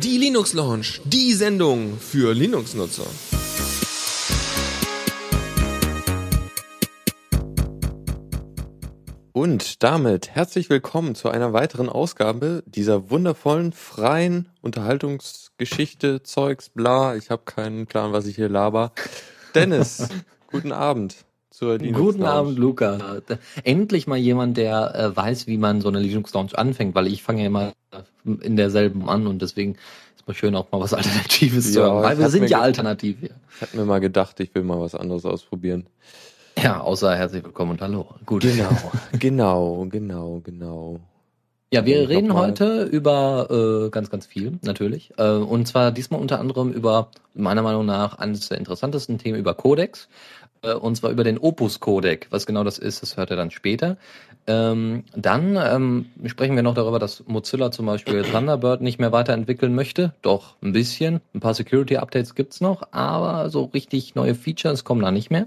Die Linux Launch, die Sendung für Linux-Nutzer. Und damit herzlich willkommen zu einer weiteren Ausgabe dieser wundervollen, freien Unterhaltungsgeschichte, Zeugs, bla. Ich habe keinen Plan, was ich hier laber. Dennis, guten Abend zur Linux Guten Abend, Luca. Endlich mal jemand, der äh, weiß, wie man so eine Linux Lounge anfängt, weil ich fange ja immer in derselben an und deswegen ist mal schön auch mal was Alternatives ja, zu haben, weil wir sind ja alternativ hier. Ich habe mir mal gedacht, ich will mal was anderes ausprobieren. Ja, außer herzlich willkommen und hallo. Gut. Genau, genau, genau, genau. Ja, wir reden heute über äh, ganz, ganz viel, natürlich. Äh, und zwar diesmal unter anderem über, meiner Meinung nach, eines der interessantesten Themen über Codex. Äh, und zwar über den Opus-Codec. Was genau das ist, das hört ihr dann später. Ähm, dann ähm, sprechen wir noch darüber, dass Mozilla zum Beispiel Thunderbird nicht mehr weiterentwickeln möchte. Doch, ein bisschen. Ein paar Security-Updates gibt's noch, aber so richtig neue Features kommen da nicht mehr.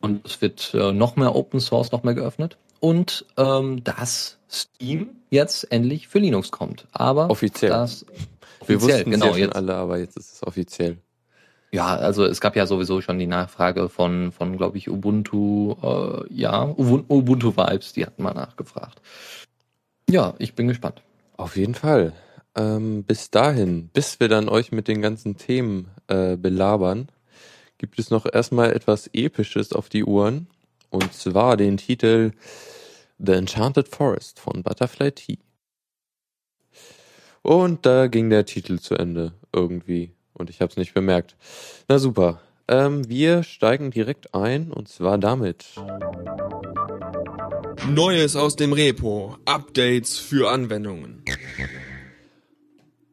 Und es wird äh, noch mehr Open Source, noch mehr geöffnet. Und ähm, dass Steam jetzt endlich für Linux kommt. Aber offiziell. Das, offiziell, Wir wussten genau, ja schon jetzt, alle, aber jetzt ist es offiziell. Ja, also es gab ja sowieso schon die Nachfrage von, von glaube ich, Ubuntu, äh, ja, Ubuntu Vibes, die hatten mal nachgefragt. Ja, ich bin gespannt. Auf jeden Fall. Ähm, bis dahin, bis wir dann euch mit den ganzen Themen äh, belabern, gibt es noch erstmal etwas Episches auf die Uhren. Und zwar den Titel The Enchanted Forest von Butterfly Tea. Und da ging der Titel zu Ende irgendwie und ich habe es nicht bemerkt. Na super. Ähm, wir steigen direkt ein und zwar damit. Neues aus dem Repo. Updates für Anwendungen.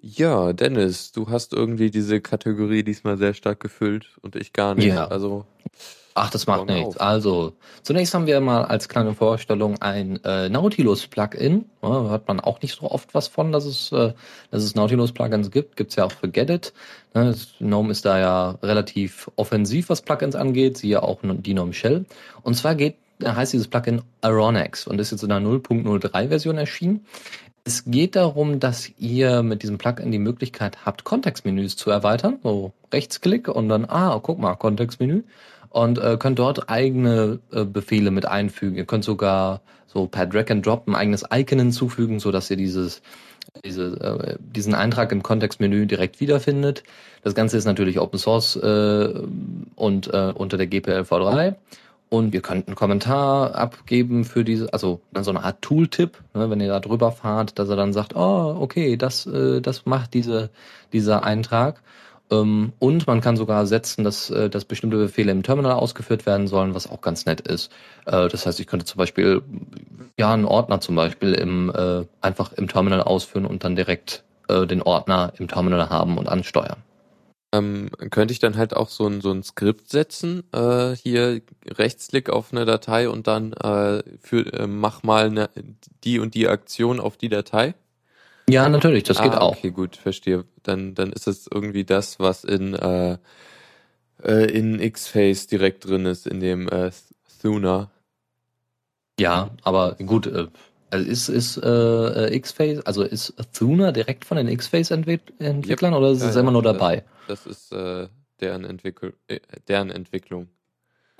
Ja, Dennis, du hast irgendwie diese Kategorie diesmal sehr stark gefüllt und ich gar nicht. Ja. Also Ach, das macht nichts. Auf. Also, zunächst haben wir mal als kleine Vorstellung ein äh, Nautilus-Plugin. Ja, hört man auch nicht so oft was von, dass es, äh, dass es Nautilus-Plugins gibt. Gibt's ja auch für Gedit. Ne, GNOME ist da ja relativ offensiv, was Plugins angeht. Siehe auch die GNOME Shell. Und zwar geht, heißt dieses Plugin Aronex und ist jetzt in der 0.03 Version erschienen. Es geht darum, dass ihr mit diesem Plugin die Möglichkeit habt, Kontextmenüs zu erweitern. So Rechtsklick und dann, ah, guck mal, Kontextmenü und äh, könnt dort eigene äh, Befehle mit einfügen. Ihr könnt sogar so per Drag and Drop ein eigenes Icon hinzufügen, so dass ihr dieses diese, äh, diesen Eintrag im Kontextmenü direkt wiederfindet. Das Ganze ist natürlich Open Source äh, und äh, unter der GPL-V3. Und ihr könnt einen Kommentar abgeben für diese, also so eine Art Tooltip, ne, wenn ihr da drüber fahrt, dass er dann sagt, oh, okay, das, äh, das macht diese, dieser Eintrag. Ähm, und man kann sogar setzen, dass, äh, dass bestimmte Befehle im Terminal ausgeführt werden sollen, was auch ganz nett ist. Äh, das heißt, ich könnte zum Beispiel ja einen Ordner zum Beispiel im, äh, einfach im Terminal ausführen und dann direkt den Ordner im Terminal haben und ansteuern. Ähm, könnte ich dann halt auch so ein, so ein Skript setzen, äh, hier Rechtsklick auf eine Datei und dann äh, für, äh, mach mal eine, die und die Aktion auf die Datei? Ja, natürlich, das geht ah, auch. Okay, gut, verstehe. Dann, dann ist es irgendwie das, was in, äh, äh, in X-Face direkt drin ist, in dem äh, Thuna. Ja, aber gut, äh, also ist, ist äh, X-Face, also ist Thuna direkt von den X-Face-Entwicklern yep. oder ist es ja, immer nur dabei? Das ist äh, deren, Entwickel äh, deren Entwicklung.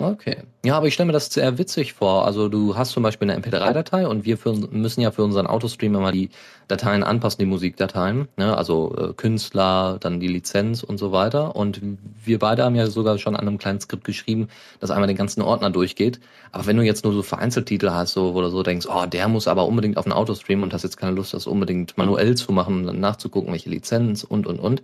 Okay. Ja, aber ich stelle mir das sehr witzig vor. Also du hast zum Beispiel eine MP3-Datei und wir für, müssen ja für unseren Autostream immer die Dateien anpassen, die Musikdateien. Ne? Also äh, Künstler, dann die Lizenz und so weiter. Und wir beide haben ja sogar schon an einem kleinen Skript geschrieben, das einmal den ganzen Ordner durchgeht. Aber wenn du jetzt nur so Vereinzeltitel hast, so oder so denkst, oh, der muss aber unbedingt auf den Autostream und hast jetzt keine Lust, das unbedingt manuell zu machen und dann nachzugucken, welche Lizenz und und und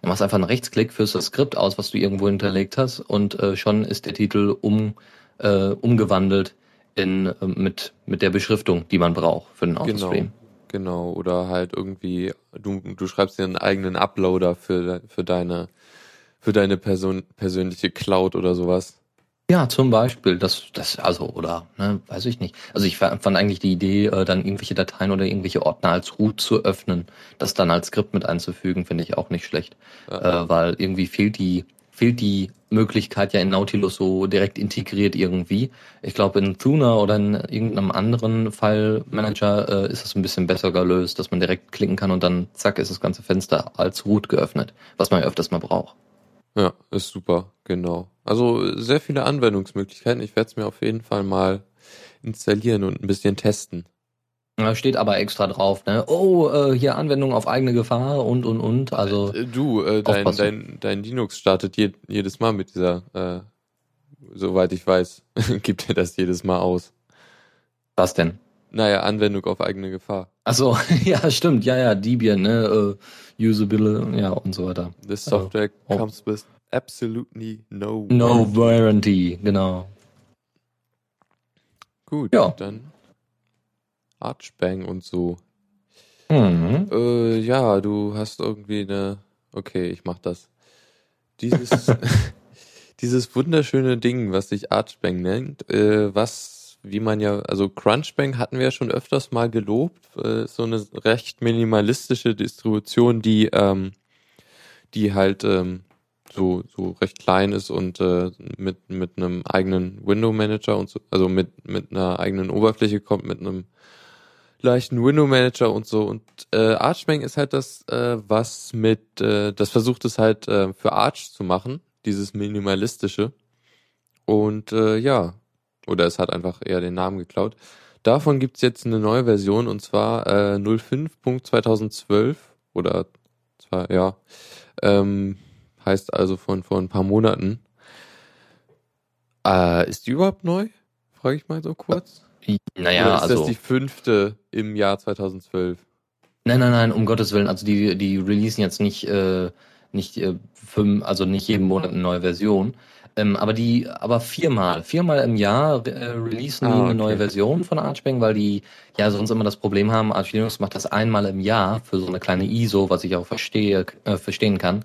dann machst du einfach einen Rechtsklick, führst das Skript aus, was du irgendwo hinterlegt hast und äh, schon ist der Titel um, äh, umgewandelt in, äh, mit, mit der Beschriftung, die man braucht für den genau, Autostream. Genau, genau. Oder halt irgendwie, du, du schreibst dir einen eigenen Uploader für, für deine, für deine Person, persönliche Cloud oder sowas. Ja, zum Beispiel, das, das, also, oder, ne, weiß ich nicht. Also ich fand eigentlich die Idee, äh, dann irgendwelche Dateien oder irgendwelche Ordner als Root zu öffnen, das dann als Skript mit einzufügen, finde ich auch nicht schlecht. Ja. Äh, weil irgendwie fehlt die fehlt die Möglichkeit ja in Nautilus so direkt integriert irgendwie. Ich glaube, in Thuna oder in irgendeinem anderen File-Manager äh, ist es ein bisschen besser gelöst, dass man direkt klicken kann und dann zack ist das ganze Fenster als Root geöffnet, was man ja öfters mal braucht. Ja, ist super, genau. Also sehr viele Anwendungsmöglichkeiten. Ich werde es mir auf jeden Fall mal installieren und ein bisschen testen. Da steht aber extra drauf, ne? Oh, äh, hier Anwendung auf eigene Gefahr und und und. Also äh, du, äh, dein, dein, dein Linux startet je, jedes Mal mit dieser, äh, soweit ich weiß, gibt er das jedes Mal aus. Was denn? Naja, Anwendung auf eigene Gefahr. Ach so, ja, stimmt, ja, ja, Debian, ne, uh, Usable, ja, und so weiter. This software also, comes with absolutely no No warranty, genau. Gut, ja. dann Archbang und so. Mhm. Äh, ja, du hast irgendwie eine. Okay, ich mach das. Dieses, dieses wunderschöne Ding, was sich Archbang nennt, äh, was, wie man ja, also Crunchbang hatten wir ja schon öfters mal gelobt, äh, so eine recht minimalistische Distribution, die, ähm, die halt ähm, so, so recht klein ist und äh, mit, mit einem eigenen Window Manager und so, also mit, mit einer eigenen Oberfläche kommt, mit einem leichten Window Manager und so. Und äh, Archbang ist halt das, äh, was mit, äh, das versucht es halt äh, für Arch zu machen, dieses minimalistische. Und äh, ja, oder es hat einfach eher den Namen geklaut. Davon gibt's jetzt eine neue Version und zwar äh, 05.2012 oder zwar, ja, ähm, heißt also von vor ein paar Monaten. Äh, ist die überhaupt neu? Frage ich mal so kurz. Naja, Oder ist also. das die fünfte im Jahr 2012? Nein, nein, nein, um Gottes Willen. Also die, die releasen jetzt nicht, äh, nicht äh, fünf, also nicht jeden Monat eine neue Version. Ähm, aber die, aber viermal, viermal im Jahr äh, releasen ah, die eine neue Version von Archbang, weil die ja sonst immer das Problem haben, Arch Linux macht das einmal im Jahr für so eine kleine ISO, was ich auch verstehe, äh, verstehen kann.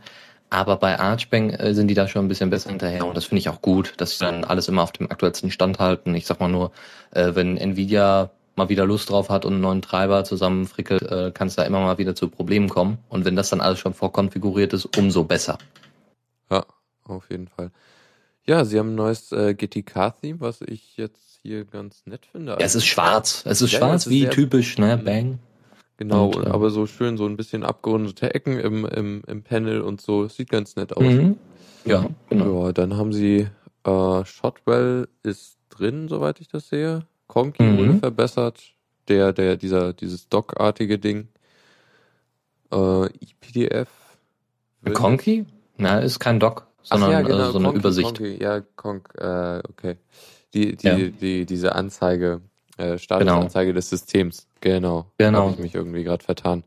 Aber bei Archbang äh, sind die da schon ein bisschen besser hinterher und das finde ich auch gut, dass sie dann alles immer auf dem aktuellsten Stand halten. Ich sag mal nur, äh, wenn Nvidia mal wieder Lust drauf hat und einen neuen Treiber zusammenfrickelt, äh, kann es da immer mal wieder zu Problemen kommen. Und wenn das dann alles schon vorkonfiguriert ist, umso besser. Ja, auf jeden Fall. Ja, sie haben ein neues äh, GTK-Theme, was ich jetzt hier ganz nett finde. Ja, es ist schwarz. Es ist ja, schwarz, wie typisch, ne? Bang. Genau, und, aber so schön so ein bisschen abgerundete Ecken im, im, im Panel und so. Sieht ganz nett aus. Mhm. Ja, genau. Ja, dann haben sie äh, Shotwell ist drin, soweit ich das sehe. Conky mhm. wurde verbessert. Der, der, dieser, dieses Dock-artige Ding. Äh, EPDF. Conky? Na, ist kein Dock, sondern ja, genau, äh, so eine Conky, Übersicht. Conky, ja, Conk, äh, okay. Die, die, ja. die, diese Anzeige, äh, Statusanzeige genau. des Systems. Genau. Genau. Habe ich mich irgendwie gerade vertan.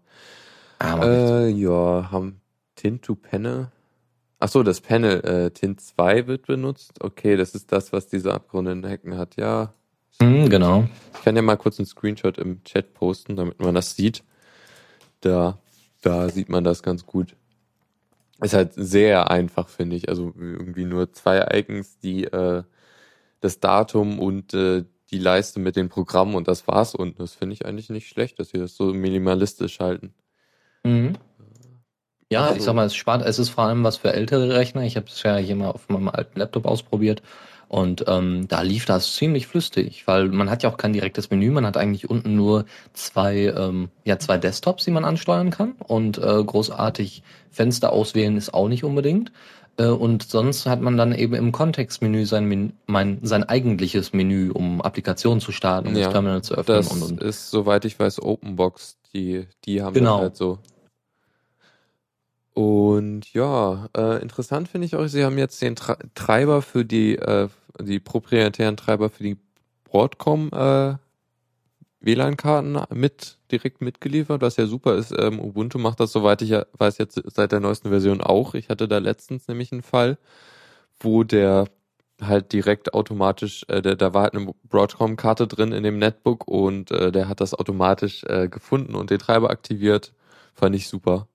Ah, äh, ja, haben Tint to Panel. Ach so, das Panel äh, Tint 2 wird benutzt. Okay, das ist das, was diese abgerundeten Hecken hat. Ja. Mhm, genau. Ich kann ja mal kurz einen Screenshot im Chat posten, damit man das sieht. Da, da sieht man das ganz gut. Ist halt sehr einfach, finde ich. Also irgendwie nur zwei Icons, die äh, das Datum und äh, die Leiste mit den Programmen und das war's. Und das finde ich eigentlich nicht schlecht, dass sie das so minimalistisch halten. Mhm. Ja, also. ich sag mal, es spart, es ist vor allem was für ältere Rechner. Ich habe es ja hier mal auf meinem alten Laptop ausprobiert und ähm, da lief das ziemlich flüssig, weil man hat ja auch kein direktes Menü, man hat eigentlich unten nur zwei, ähm, ja, zwei Desktops, die man ansteuern kann und äh, großartig Fenster auswählen ist auch nicht unbedingt. Äh, und sonst hat man dann eben im Kontextmenü sein, Men mein, sein eigentliches Menü, um Applikationen zu starten, um ja, das Terminal zu öffnen. Das und, und. ist, soweit ich weiß, Openbox. Die, die haben genau. das halt so. Und ja, äh, interessant finde ich auch, sie haben jetzt den Treiber für die, äh, die proprietären Treiber für die Broadcom äh, WLAN-Karten mit direkt mitgeliefert, was ja super ist. Ähm, Ubuntu macht das, soweit ich weiß, jetzt seit der neuesten Version auch. Ich hatte da letztens nämlich einen Fall, wo der halt direkt automatisch, äh, der, da war halt eine Broadcom-Karte drin in dem Netbook und äh, der hat das automatisch äh, gefunden und den Treiber aktiviert. Fand ich super.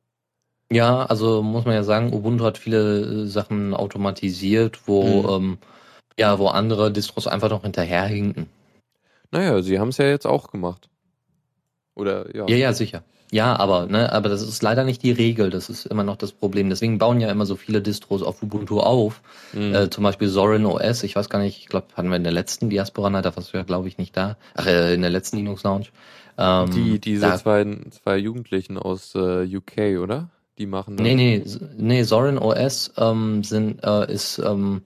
Ja, also muss man ja sagen, Ubuntu hat viele äh, Sachen automatisiert, wo mhm. ähm, ja, wo andere Distros einfach noch hinterherhinken. Naja, sie haben es ja jetzt auch gemacht. Oder ja. Ja, ja, sicher. Ja, aber, ne, aber das ist leider nicht die Regel. Das ist immer noch das Problem. Deswegen bauen ja immer so viele Distros auf Ubuntu auf. Mhm. Äh, zum Beispiel Zorin OS. Ich weiß gar nicht, ich glaube, hatten wir in der letzten Diaspora Night, da warst du ja, glaube ich, nicht da. Ach, äh, in der letzten Linux Lounge. Ähm, die, diese da, zwei, zwei Jugendlichen aus äh, UK, oder? Die machen das. Nee, nee, nee, Zorin OS ähm, sind, äh, ist ähm,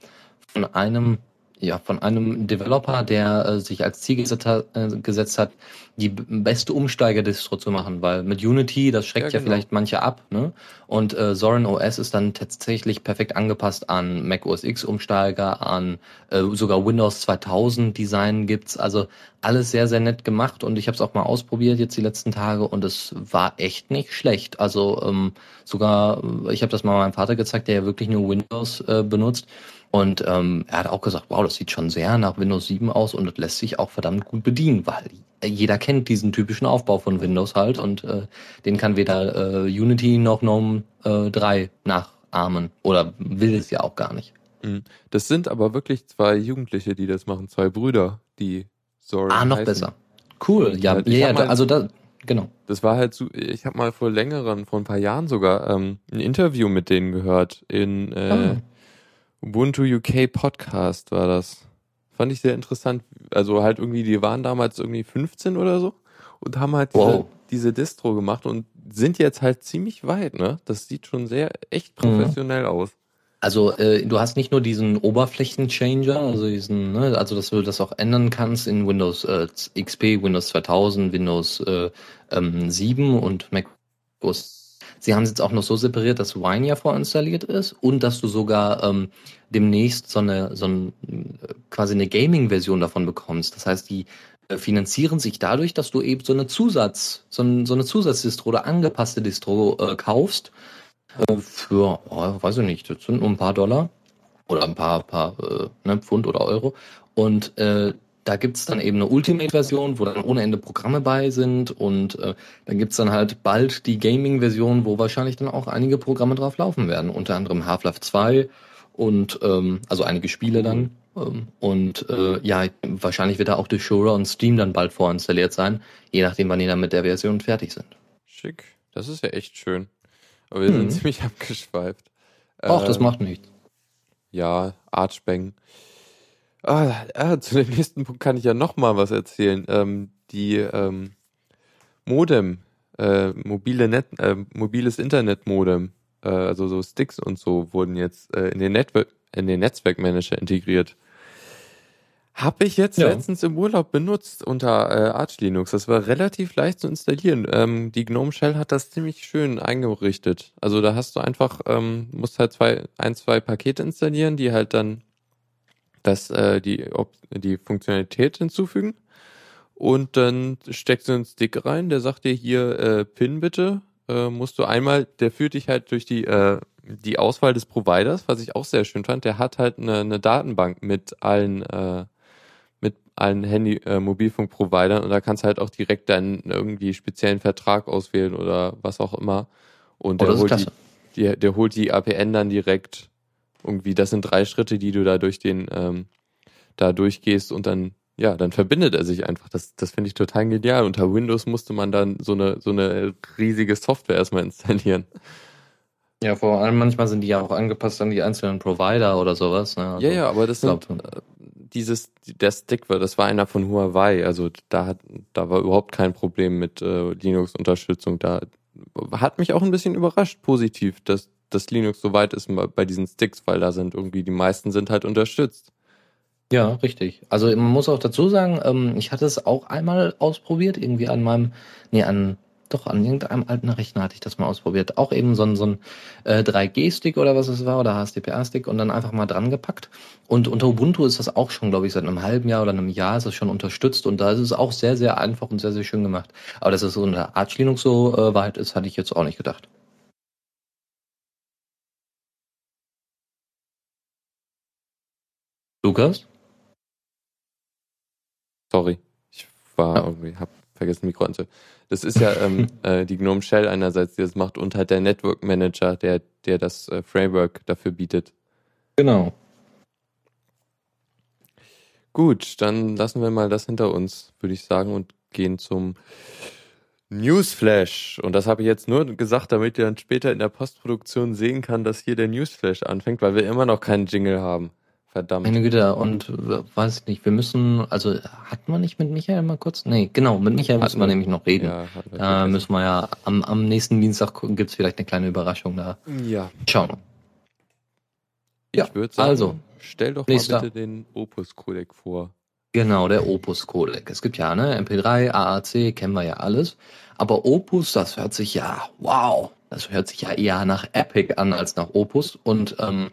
von einem ja, von einem Developer, der äh, sich als Ziel gesetzt hat, äh, gesetzt hat, die beste Umsteigerdistro zu machen, weil mit Unity, das schreckt ja, genau. ja vielleicht manche ab, ne? Und äh, Zorin OS ist dann tatsächlich perfekt angepasst an Mac OS X Umsteiger, an äh, sogar Windows 2000 Design gibt's, also alles sehr sehr nett gemacht und ich habe es auch mal ausprobiert jetzt die letzten Tage und es war echt nicht schlecht. Also ähm, sogar ich habe das mal meinem Vater gezeigt, der ja wirklich nur Windows äh, benutzt und ähm, er hat auch gesagt, wow, das sieht schon sehr nach Windows 7 aus und das lässt sich auch verdammt gut bedienen, weil jeder kennt diesen typischen Aufbau von Windows halt und äh, den kann weder äh, Unity noch GNOME äh, 3 nachahmen oder will es ja auch gar nicht. Mhm. Das sind aber wirklich zwei Jugendliche, die das machen, zwei Brüder, die Sorry. Ah, noch heißen. besser. Cool, ja, ja, ja also da, genau. Das war halt so, ich habe mal vor längeren, vor ein paar Jahren sogar ähm, ein Interview mit denen gehört in äh, ah Ubuntu UK Podcast war das. Fand ich sehr interessant. Also halt irgendwie, die waren damals irgendwie 15 oder so und haben halt wow. diese, diese Distro gemacht und sind jetzt halt ziemlich weit, ne? Das sieht schon sehr echt mhm. professionell mhm. aus. Also äh, du hast nicht nur diesen Oberflächenchanger, also diesen, ne, also dass du das auch ändern kannst in Windows äh, XP, Windows 2000, Windows äh, ähm, 7 und Mac OS Sie haben es jetzt auch noch so separiert, dass Wine ja vorinstalliert ist und dass du sogar ähm, demnächst so eine, so ein, quasi eine Gaming-Version davon bekommst. Das heißt, die äh, finanzieren sich dadurch, dass du eben so eine Zusatz, so, ein, so eine Zusatzdistro oder angepasste Distro äh, kaufst äh, für, oh, weiß ich nicht, das sind nur ein paar Dollar oder ein paar, paar äh, ne, Pfund oder Euro und äh, da gibt's dann eben eine Ultimate-Version, wo dann ohne Ende Programme bei sind und äh, dann gibt's dann halt bald die Gaming-Version, wo wahrscheinlich dann auch einige Programme drauf laufen werden, unter anderem Half-Life 2 und ähm, also einige Spiele dann. Ähm, und äh, ja, wahrscheinlich wird da auch durch Shura und Steam dann bald vorinstalliert sein, je nachdem, wann die dann mit der Version fertig sind. Schick, das ist ja echt schön. Aber wir hm. sind ziemlich abgeschweift. Ach, äh, das macht nichts. Ja, Archbang. Ah, ah, zu dem nächsten Punkt kann ich ja noch mal was erzählen. Ähm, die ähm, Modem, äh, mobile Net, äh, mobiles Internetmodem, äh, also so Sticks und so wurden jetzt äh, in den Network, in den Netzwerkmanager integriert. Habe ich jetzt ja. letztens im Urlaub benutzt unter äh, Arch Linux. Das war relativ leicht zu installieren. Ähm, die GNOME Shell hat das ziemlich schön eingerichtet. Also da hast du einfach, ähm, musst halt zwei, ein, zwei Pakete installieren, die halt dann das, äh, die, ob, die Funktionalität hinzufügen. Und dann steckst du einen Stick rein, der sagt dir hier äh, PIN bitte. Äh, musst du einmal, der führt dich halt durch die, äh, die Auswahl des Providers, was ich auch sehr schön fand. Der hat halt eine, eine Datenbank mit allen, äh, mit allen Handy, äh, Mobilfunkprovidern und da kannst du halt auch direkt deinen irgendwie speziellen Vertrag auswählen oder was auch immer. Und oh, der, holt die, die, der holt die APN dann direkt irgendwie, das sind drei Schritte, die du da durch den, ähm, da durchgehst und dann, ja, dann verbindet er sich einfach. Das, das finde ich total genial. Unter Windows musste man dann so eine, so eine riesige Software erstmal installieren. Ja, vor allem manchmal sind die ja auch angepasst an die einzelnen Provider oder sowas. Ne? Also, ja, ja, aber das sind, äh, dieses, der Stick war, das war einer von Huawei, also da hat, da war überhaupt kein Problem mit äh, Linux-Unterstützung. Da hat mich auch ein bisschen überrascht, positiv, dass dass Linux so weit ist bei diesen Sticks, weil da sind irgendwie die meisten sind halt unterstützt. Ja, richtig. Also man muss auch dazu sagen, ähm, ich hatte es auch einmal ausprobiert, irgendwie an meinem, nee, an, doch, an irgendeinem alten Rechner hatte ich das mal ausprobiert. Auch eben so ein, so ein äh, 3G-Stick oder was es war, oder HSDPA-Stick und dann einfach mal dran gepackt. Und unter Ubuntu ist das auch schon, glaube ich, seit einem halben Jahr oder einem Jahr ist es schon unterstützt und da ist es auch sehr, sehr einfach und sehr, sehr schön gemacht. Aber dass es so unter Arch Linux so äh, weit ist, hatte ich jetzt auch nicht gedacht. Lukas? Sorry, ich war ja. irgendwie, hab vergessen Mikro anzu. Das ist ja ähm, äh, die GNOME Shell einerseits, die das macht, und halt der Network Manager, der, der das äh, Framework dafür bietet. Genau. Gut, dann lassen wir mal das hinter uns, würde ich sagen, und gehen zum Newsflash. Und das habe ich jetzt nur gesagt, damit ihr dann später in der Postproduktion sehen kann, dass hier der Newsflash anfängt, weil wir immer noch keinen Jingle haben. Verdammt. Meine Güte, und weiß ich nicht, wir müssen, also hatten wir nicht mit Michael mal kurz? Nee, genau, mit Michael müssen wir nämlich noch reden. Ja, da müssen wir ja, am, am nächsten Dienstag gibt's vielleicht eine kleine Überraschung da. Ja. Schauen. Ich ja, würde sagen, also, stell doch mal bitte den Opus-Codec vor. Genau, der Opus-Codec. Es gibt ja, ne, MP3, AAC, kennen wir ja alles. Aber Opus, das hört sich ja, wow, das hört sich ja eher nach Epic an als nach Opus. Und ähm,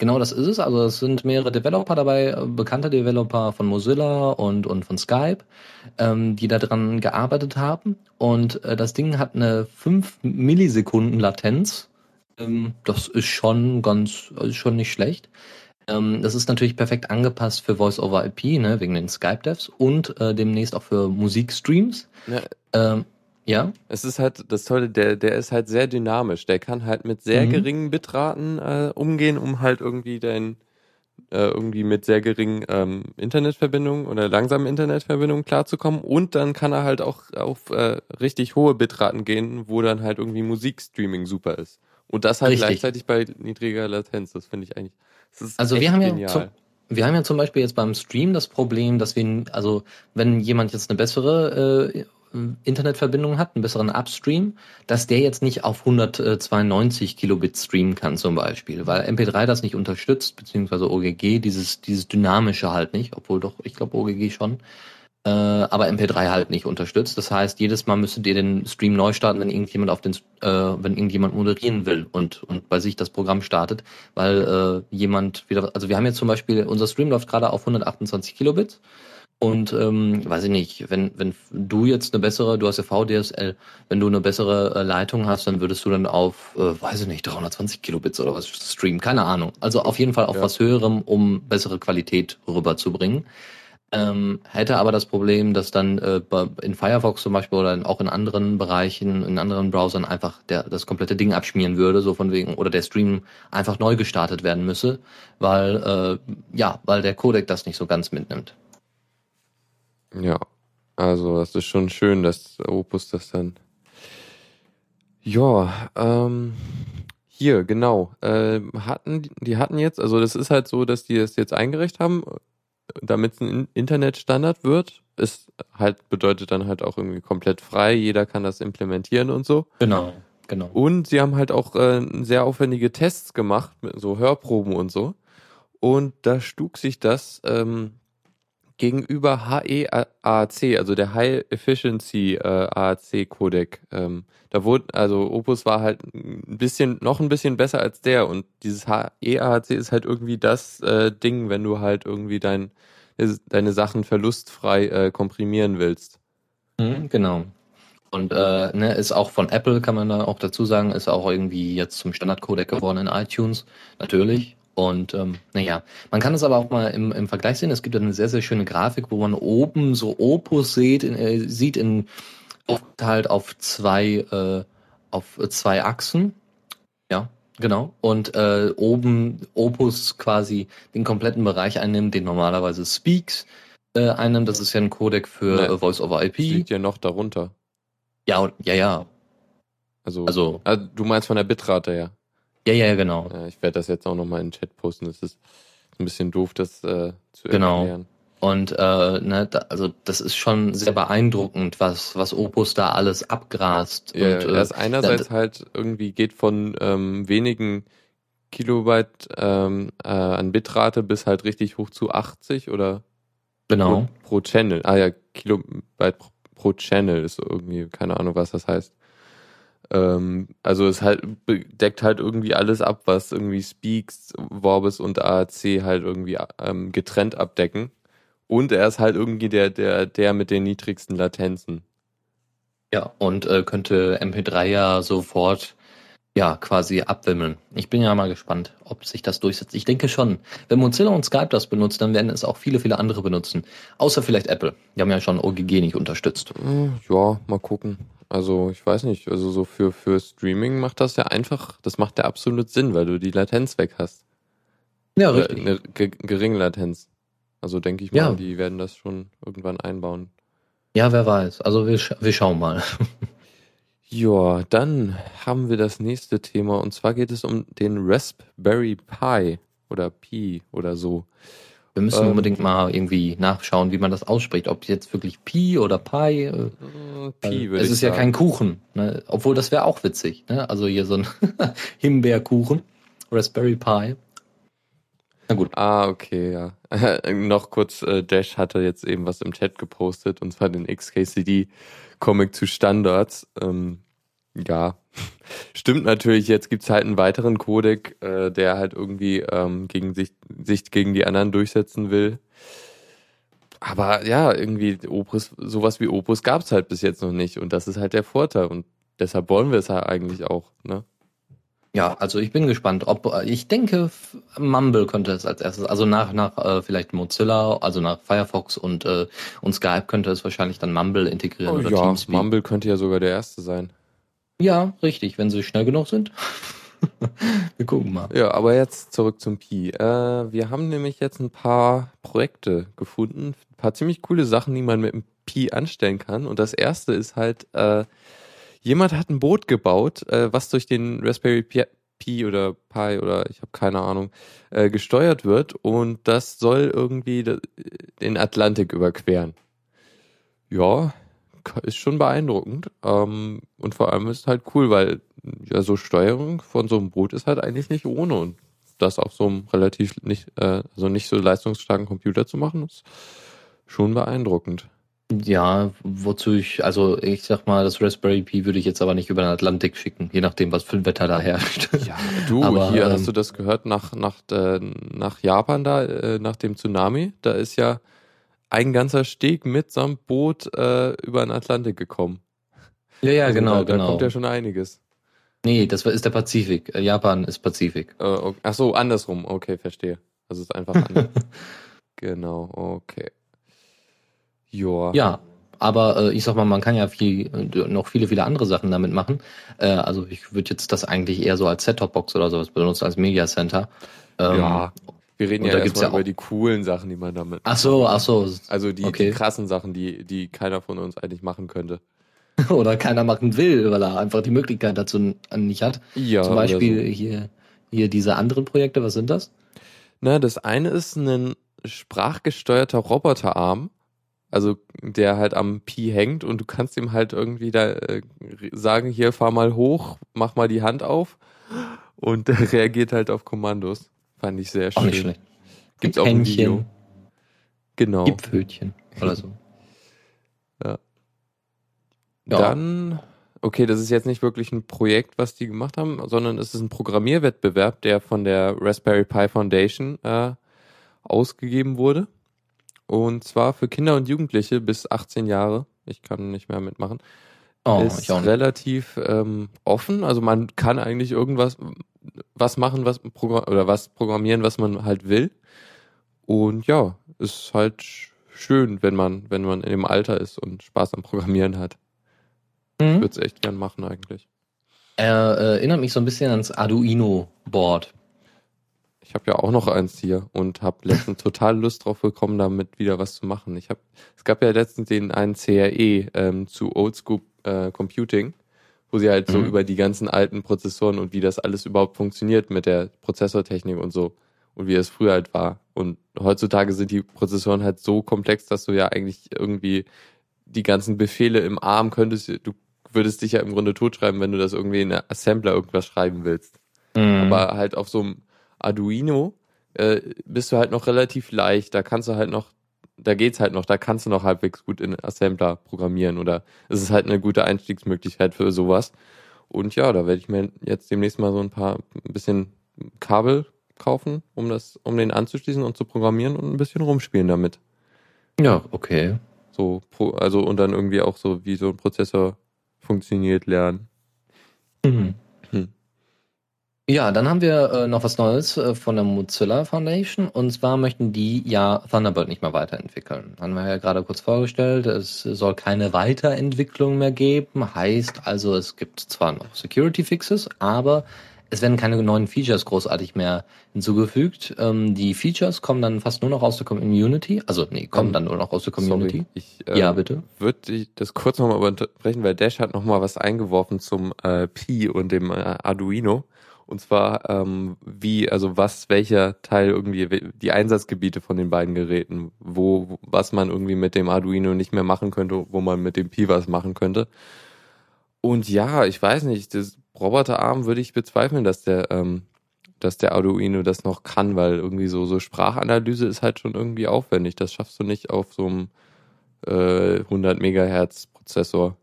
Genau das ist es. Also es sind mehrere Developer dabei, äh, bekannte Developer von Mozilla und, und von Skype, ähm, die daran gearbeitet haben. Und äh, das Ding hat eine 5 Millisekunden Latenz. Ähm, das ist schon ganz, ist schon nicht schlecht. Ähm, das ist natürlich perfekt angepasst für Voice-over-IP, ne, wegen den Skype-Devs und äh, demnächst auch für Musikstreams. Ja. Ja. Es ist halt das Tolle, der, der ist halt sehr dynamisch. Der kann halt mit sehr mhm. geringen Bitraten äh, umgehen, um halt irgendwie dein äh, irgendwie mit sehr geringen ähm, Internetverbindungen oder langsamen Internetverbindungen klarzukommen. Und dann kann er halt auch auf äh, richtig hohe Bitraten gehen, wo dann halt irgendwie Musikstreaming super ist. Und das halt richtig. gleichzeitig bei niedriger Latenz. Das finde ich eigentlich. also wir haben genial. ja zum, wir haben ja zum Beispiel jetzt beim Stream das Problem, dass wir, also wenn jemand jetzt eine bessere äh, Internetverbindung hat, einen besseren Upstream, dass der jetzt nicht auf 192 Kilobit streamen kann zum Beispiel, weil MP3 das nicht unterstützt, beziehungsweise OGG, dieses, dieses dynamische halt nicht, obwohl doch, ich glaube OGG schon, äh, aber MP3 halt nicht unterstützt. Das heißt, jedes Mal müsstet ihr den Stream neu starten, wenn irgendjemand auf den, äh, wenn irgendjemand moderieren will und, und bei sich das Programm startet, weil äh, jemand wieder, also wir haben jetzt zum Beispiel, unser Stream läuft gerade auf 128 Kilobits und ähm, weiß ich nicht, wenn, wenn du jetzt eine bessere, du hast ja VDSL, wenn du eine bessere äh, Leitung hast, dann würdest du dann auf, äh, weiß ich nicht, 320 Kilobits oder was streamen, keine Ahnung. Also auf jeden Fall auf ja. was höherem, um bessere Qualität rüberzubringen. Ähm, hätte aber das Problem, dass dann äh, in Firefox zum Beispiel oder auch in anderen Bereichen, in anderen Browsern einfach der, das komplette Ding abschmieren würde, so von wegen, oder der Stream einfach neu gestartet werden müsse, weil, äh, ja, weil der Codec das nicht so ganz mitnimmt. Ja, also das ist schon schön, dass Opus das dann. Ja, ähm, hier, genau. Äh, hatten, die hatten jetzt, also das ist halt so, dass die das jetzt eingereicht haben, damit es ein Internetstandard wird. Ist halt, bedeutet dann halt auch irgendwie komplett frei, jeder kann das implementieren und so. Genau, genau. Und sie haben halt auch äh, sehr aufwendige Tests gemacht, mit so Hörproben und so. Und da stug sich das ähm, gegenüber HEAC, also der High Efficiency äh, AAC Codec. Ähm, da wurde, also Opus war halt ein bisschen, noch ein bisschen besser als der und dieses HEAC ist halt irgendwie das äh, Ding, wenn du halt irgendwie dein, deine Sachen verlustfrei äh, komprimieren willst. Mhm, genau. Und äh, ne, ist auch von Apple, kann man da auch dazu sagen, ist auch irgendwie jetzt zum Standard-Codec geworden in iTunes, natürlich. Und ähm, naja, man kann es aber auch mal im, im Vergleich sehen. Es gibt eine sehr, sehr schöne Grafik, wo man oben so Opus sieht, in, äh, sieht in halt auf zwei, äh, auf zwei Achsen. Ja, genau. Und äh, oben Opus quasi den kompletten Bereich einnimmt, den normalerweise Speaks äh, einnimmt. Das ist ja ein Codec für äh, Voice-over-IP. Liegt ja noch darunter. Ja, ja, ja. Also, also, also du meinst von der Bitrate, ja. Ja, ja, genau. Ja, ich werde das jetzt auch nochmal in den Chat posten. Das ist ein bisschen doof, das äh, zu genau. erklären. Und äh, ne, da, also das ist schon sehr beeindruckend, was was Opus da alles abgrast. Ja, und, äh, das einerseits da, halt irgendwie geht von ähm, wenigen Kilobyte ähm, äh, an Bitrate bis halt richtig hoch zu 80 oder genau pro, pro Channel. Ah ja, Kilobyte pro, pro Channel ist irgendwie keine Ahnung, was das heißt. Ähm, also es halt deckt halt irgendwie alles ab, was irgendwie Speaks, Vorbis und AAC halt irgendwie ähm, getrennt abdecken. Und er ist halt irgendwie der, der, der mit den niedrigsten Latenzen. Ja, und äh, könnte MP3 ja sofort ja quasi abwimmeln. Ich bin ja mal gespannt, ob sich das durchsetzt. Ich denke schon. Wenn Mozilla und Skype das benutzt, dann werden es auch viele, viele andere benutzen. Außer vielleicht Apple. Die haben ja schon OGG nicht unterstützt. Ja, mal gucken. Also ich weiß nicht, also so für, für Streaming macht das ja einfach, das macht ja absolut Sinn, weil du die Latenz weg hast. Ja, richtig. Eine geringe Latenz. Also denke ich mal, ja. die werden das schon irgendwann einbauen. Ja, wer weiß. Also wir, wir schauen mal. Ja, dann haben wir das nächste Thema und zwar geht es um den Raspberry Pi oder Pi oder so. Wir müssen ähm, unbedingt mal irgendwie nachschauen, wie man das ausspricht. Ob jetzt wirklich Pi oder Pi. Äh, äh Pi würde Es ist sagen. ja kein Kuchen. Ne? Obwohl, das wäre auch witzig. Ne? Also hier so ein Himbeerkuchen. Raspberry Pi. Na gut. Ah, okay, ja. Noch kurz, äh, Dash hatte jetzt eben was im Chat gepostet und zwar den XKCD-Comic zu Standards. Ähm, ja, stimmt natürlich. Jetzt gibt's halt einen weiteren Codec, äh, der halt irgendwie ähm, gegen sich, sich gegen die anderen durchsetzen will. Aber ja, irgendwie Opus, sowas wie Opus gab's halt bis jetzt noch nicht und das ist halt der Vorteil und deshalb wollen wir es halt eigentlich auch, ne? Ja, also ich bin gespannt, ob ich denke, Mumble könnte es als erstes, also nach nach äh, vielleicht Mozilla, also nach Firefox und äh, und Skype könnte es wahrscheinlich dann Mumble integrieren oh, oder ja, Teamspeak. Mumble könnte ja sogar der erste sein. Ja, richtig, wenn sie schnell genug sind. wir gucken mal. Ja, aber jetzt zurück zum Pi. Äh, wir haben nämlich jetzt ein paar Projekte gefunden, ein paar ziemlich coole Sachen, die man mit dem Pi anstellen kann. Und das erste ist halt, äh, jemand hat ein Boot gebaut, äh, was durch den Raspberry Pi, Pi oder Pi oder ich habe keine Ahnung, äh, gesteuert wird und das soll irgendwie den Atlantik überqueren. Ja, ist schon beeindruckend. Ähm, und vor allem ist halt cool, weil ja so Steuerung von so einem Boot ist halt eigentlich nicht ohne und das auf so einem relativ nicht, äh, also nicht so leistungsstarken Computer zu machen, ist schon beeindruckend. Ja, wozu ich, also ich sag mal, das Raspberry Pi würde ich jetzt aber nicht über den Atlantik schicken, je nachdem, was für ein Wetter da herrscht. Ja, du, aber, hier ähm, hast du das gehört nach, nach, äh, nach Japan da, äh, nach dem Tsunami, da ist ja ein ganzer Steg mitsamt Boot äh, über den Atlantik gekommen. Ja, ja, also genau, da, genau. Da kommt ja schon einiges. Nee, das ist der Pazifik. Äh, Japan ist Pazifik. Äh, okay. Ach so, andersrum. Okay, verstehe. Also ist einfach anders. genau, okay. Joa. Ja, aber äh, ich sag mal, man kann ja viel, äh, noch viele, viele andere Sachen damit machen. Äh, also ich würde jetzt das eigentlich eher so als Set-Top-Box oder sowas benutzen, als Media Center. Ähm, ja, wir reden ja erstmal ja über die coolen Sachen, die man damit. Ach so, ach so. Also die, okay. die krassen Sachen, die, die keiner von uns eigentlich machen könnte. oder keiner machen will, weil er einfach die Möglichkeit dazu nicht hat. Ja. Zum Beispiel so. hier, hier diese anderen Projekte, was sind das? Na, das eine ist ein sprachgesteuerter Roboterarm, also der halt am Pi hängt und du kannst ihm halt irgendwie da äh, sagen, hier fahr mal hoch, mach mal die Hand auf und der reagiert halt auf Kommandos. Fand ich sehr schön. Auch nicht schlecht. Gibt's auch ein Video. Genau. Gipfelchen oder so. ja. ja. Dann, okay, das ist jetzt nicht wirklich ein Projekt, was die gemacht haben, sondern es ist ein Programmierwettbewerb, der von der Raspberry Pi Foundation äh, ausgegeben wurde. Und zwar für Kinder und Jugendliche bis 18 Jahre. Ich kann nicht mehr mitmachen. Oh, ist relativ ähm, offen. Also man kann eigentlich irgendwas was machen, was oder was programmieren, was man halt will. Und ja, ist halt schön, wenn man, wenn man in dem Alter ist und Spaß am Programmieren hat. Mhm. Ich würde es echt gern machen eigentlich. Er äh, erinnert mich so ein bisschen ans Arduino-Board. Ich habe ja auch noch eins hier und habe letztens total Lust drauf bekommen, damit wieder was zu machen. Ich habe, es gab ja letztens den einen CRE ähm, zu Oldschool äh, Computing wo sie halt mhm. so über die ganzen alten Prozessoren und wie das alles überhaupt funktioniert mit der Prozessortechnik und so und wie es früher halt war. Und heutzutage sind die Prozessoren halt so komplex, dass du ja eigentlich irgendwie die ganzen Befehle im ARM könntest, du würdest dich ja im Grunde totschreiben, wenn du das irgendwie in der Assembler irgendwas schreiben willst. Mhm. Aber halt auf so einem Arduino äh, bist du halt noch relativ leicht, da kannst du halt noch da geht's halt noch, da kannst du noch halbwegs gut in Assembler programmieren oder es ist halt eine gute Einstiegsmöglichkeit für sowas. Und ja, da werde ich mir jetzt demnächst mal so ein paar ein bisschen Kabel kaufen, um das, um den anzuschließen und zu programmieren und ein bisschen rumspielen damit. Ja, okay. So, also und dann irgendwie auch so, wie so ein Prozessor funktioniert lernen. Mhm. Ja, dann haben wir äh, noch was Neues äh, von der Mozilla Foundation. Und zwar möchten die ja Thunderbird nicht mehr weiterentwickeln. Haben wir ja gerade kurz vorgestellt. Es soll keine Weiterentwicklung mehr geben. Heißt also, es gibt zwar noch Security Fixes, aber es werden keine neuen Features großartig mehr hinzugefügt. Ähm, die Features kommen dann fast nur noch aus der Community. Also nee, kommen um, dann nur noch aus der Community. Sorry, ich, äh, ja, bitte. Würde das kurz nochmal unterbrechen, weil Dash hat nochmal was eingeworfen zum äh, Pi und dem äh, Arduino. Und zwar ähm, wie, also was, welcher Teil irgendwie, die Einsatzgebiete von den beiden Geräten, wo, was man irgendwie mit dem Arduino nicht mehr machen könnte, wo man mit dem Pi was machen könnte. Und ja, ich weiß nicht, das Roboterarm würde ich bezweifeln, dass der, ähm, dass der Arduino das noch kann, weil irgendwie so, so Sprachanalyse ist halt schon irgendwie aufwendig. Das schaffst du nicht auf so einem äh, 100 Megahertz Prozessor.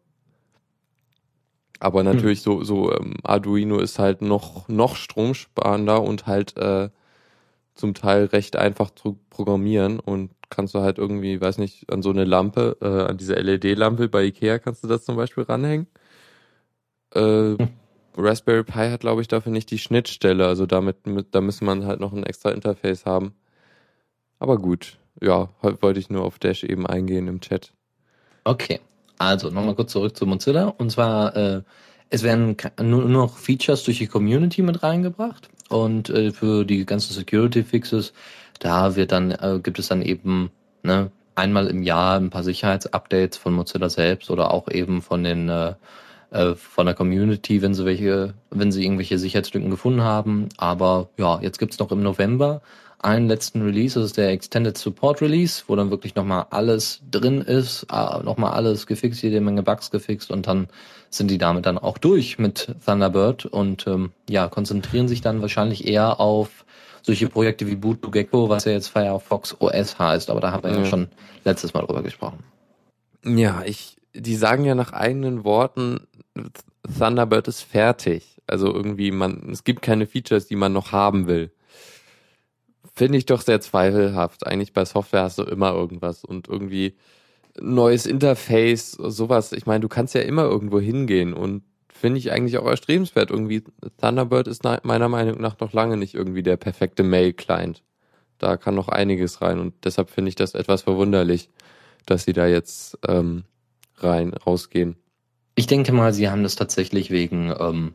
Aber hm. natürlich hm. so, so ähm, Arduino ist halt noch, noch stromsparender und halt äh, zum Teil recht einfach zu programmieren und kannst du halt irgendwie, weiß nicht, an so eine Lampe, äh, an diese LED-Lampe bei Ikea kannst du das zum Beispiel ranhängen. Äh, hm. Raspberry Pi hat, glaube ich, dafür nicht die Schnittstelle. Also damit, mit, da müsste man halt noch ein extra Interface haben. Aber gut, ja, wollte ich nur auf Dash eben eingehen im Chat. Okay, also nochmal kurz zurück zu Mozilla. Und zwar, äh, es werden nur noch Features durch die Community mit reingebracht. Und äh, für die ganzen Security Fixes, da wird dann, äh, gibt es dann eben ne, einmal im Jahr ein paar Sicherheitsupdates von Mozilla selbst oder auch eben von den äh, äh, von der Community, wenn sie welche, wenn sie irgendwelche Sicherheitslücken gefunden haben. Aber ja, jetzt gibt's noch im November einen letzten Release, das ist der Extended Support Release, wo dann wirklich nochmal alles drin ist, äh, nochmal alles gefixt, jede Menge Bugs gefixt und dann sind die damit dann auch durch mit Thunderbird und ähm, ja, konzentrieren sich dann wahrscheinlich eher auf solche Projekte wie Boot to Gecko, was ja jetzt Firefox OS heißt, aber da haben wir ja, ja schon letztes Mal drüber gesprochen. Ja, ich, die sagen ja nach eigenen Worten, Thunderbird ist fertig. Also irgendwie man, es gibt keine Features, die man noch haben will. Finde ich doch sehr zweifelhaft. Eigentlich bei Software hast du immer irgendwas und irgendwie neues Interface, sowas. Ich meine, du kannst ja immer irgendwo hingehen und finde ich eigentlich auch erstrebenswert. Irgendwie Thunderbird ist meiner Meinung nach noch lange nicht irgendwie der perfekte Mail-Client. Da kann noch einiges rein und deshalb finde ich das etwas verwunderlich, dass sie da jetzt ähm, rein rausgehen. Ich denke mal, sie haben das tatsächlich wegen, ähm,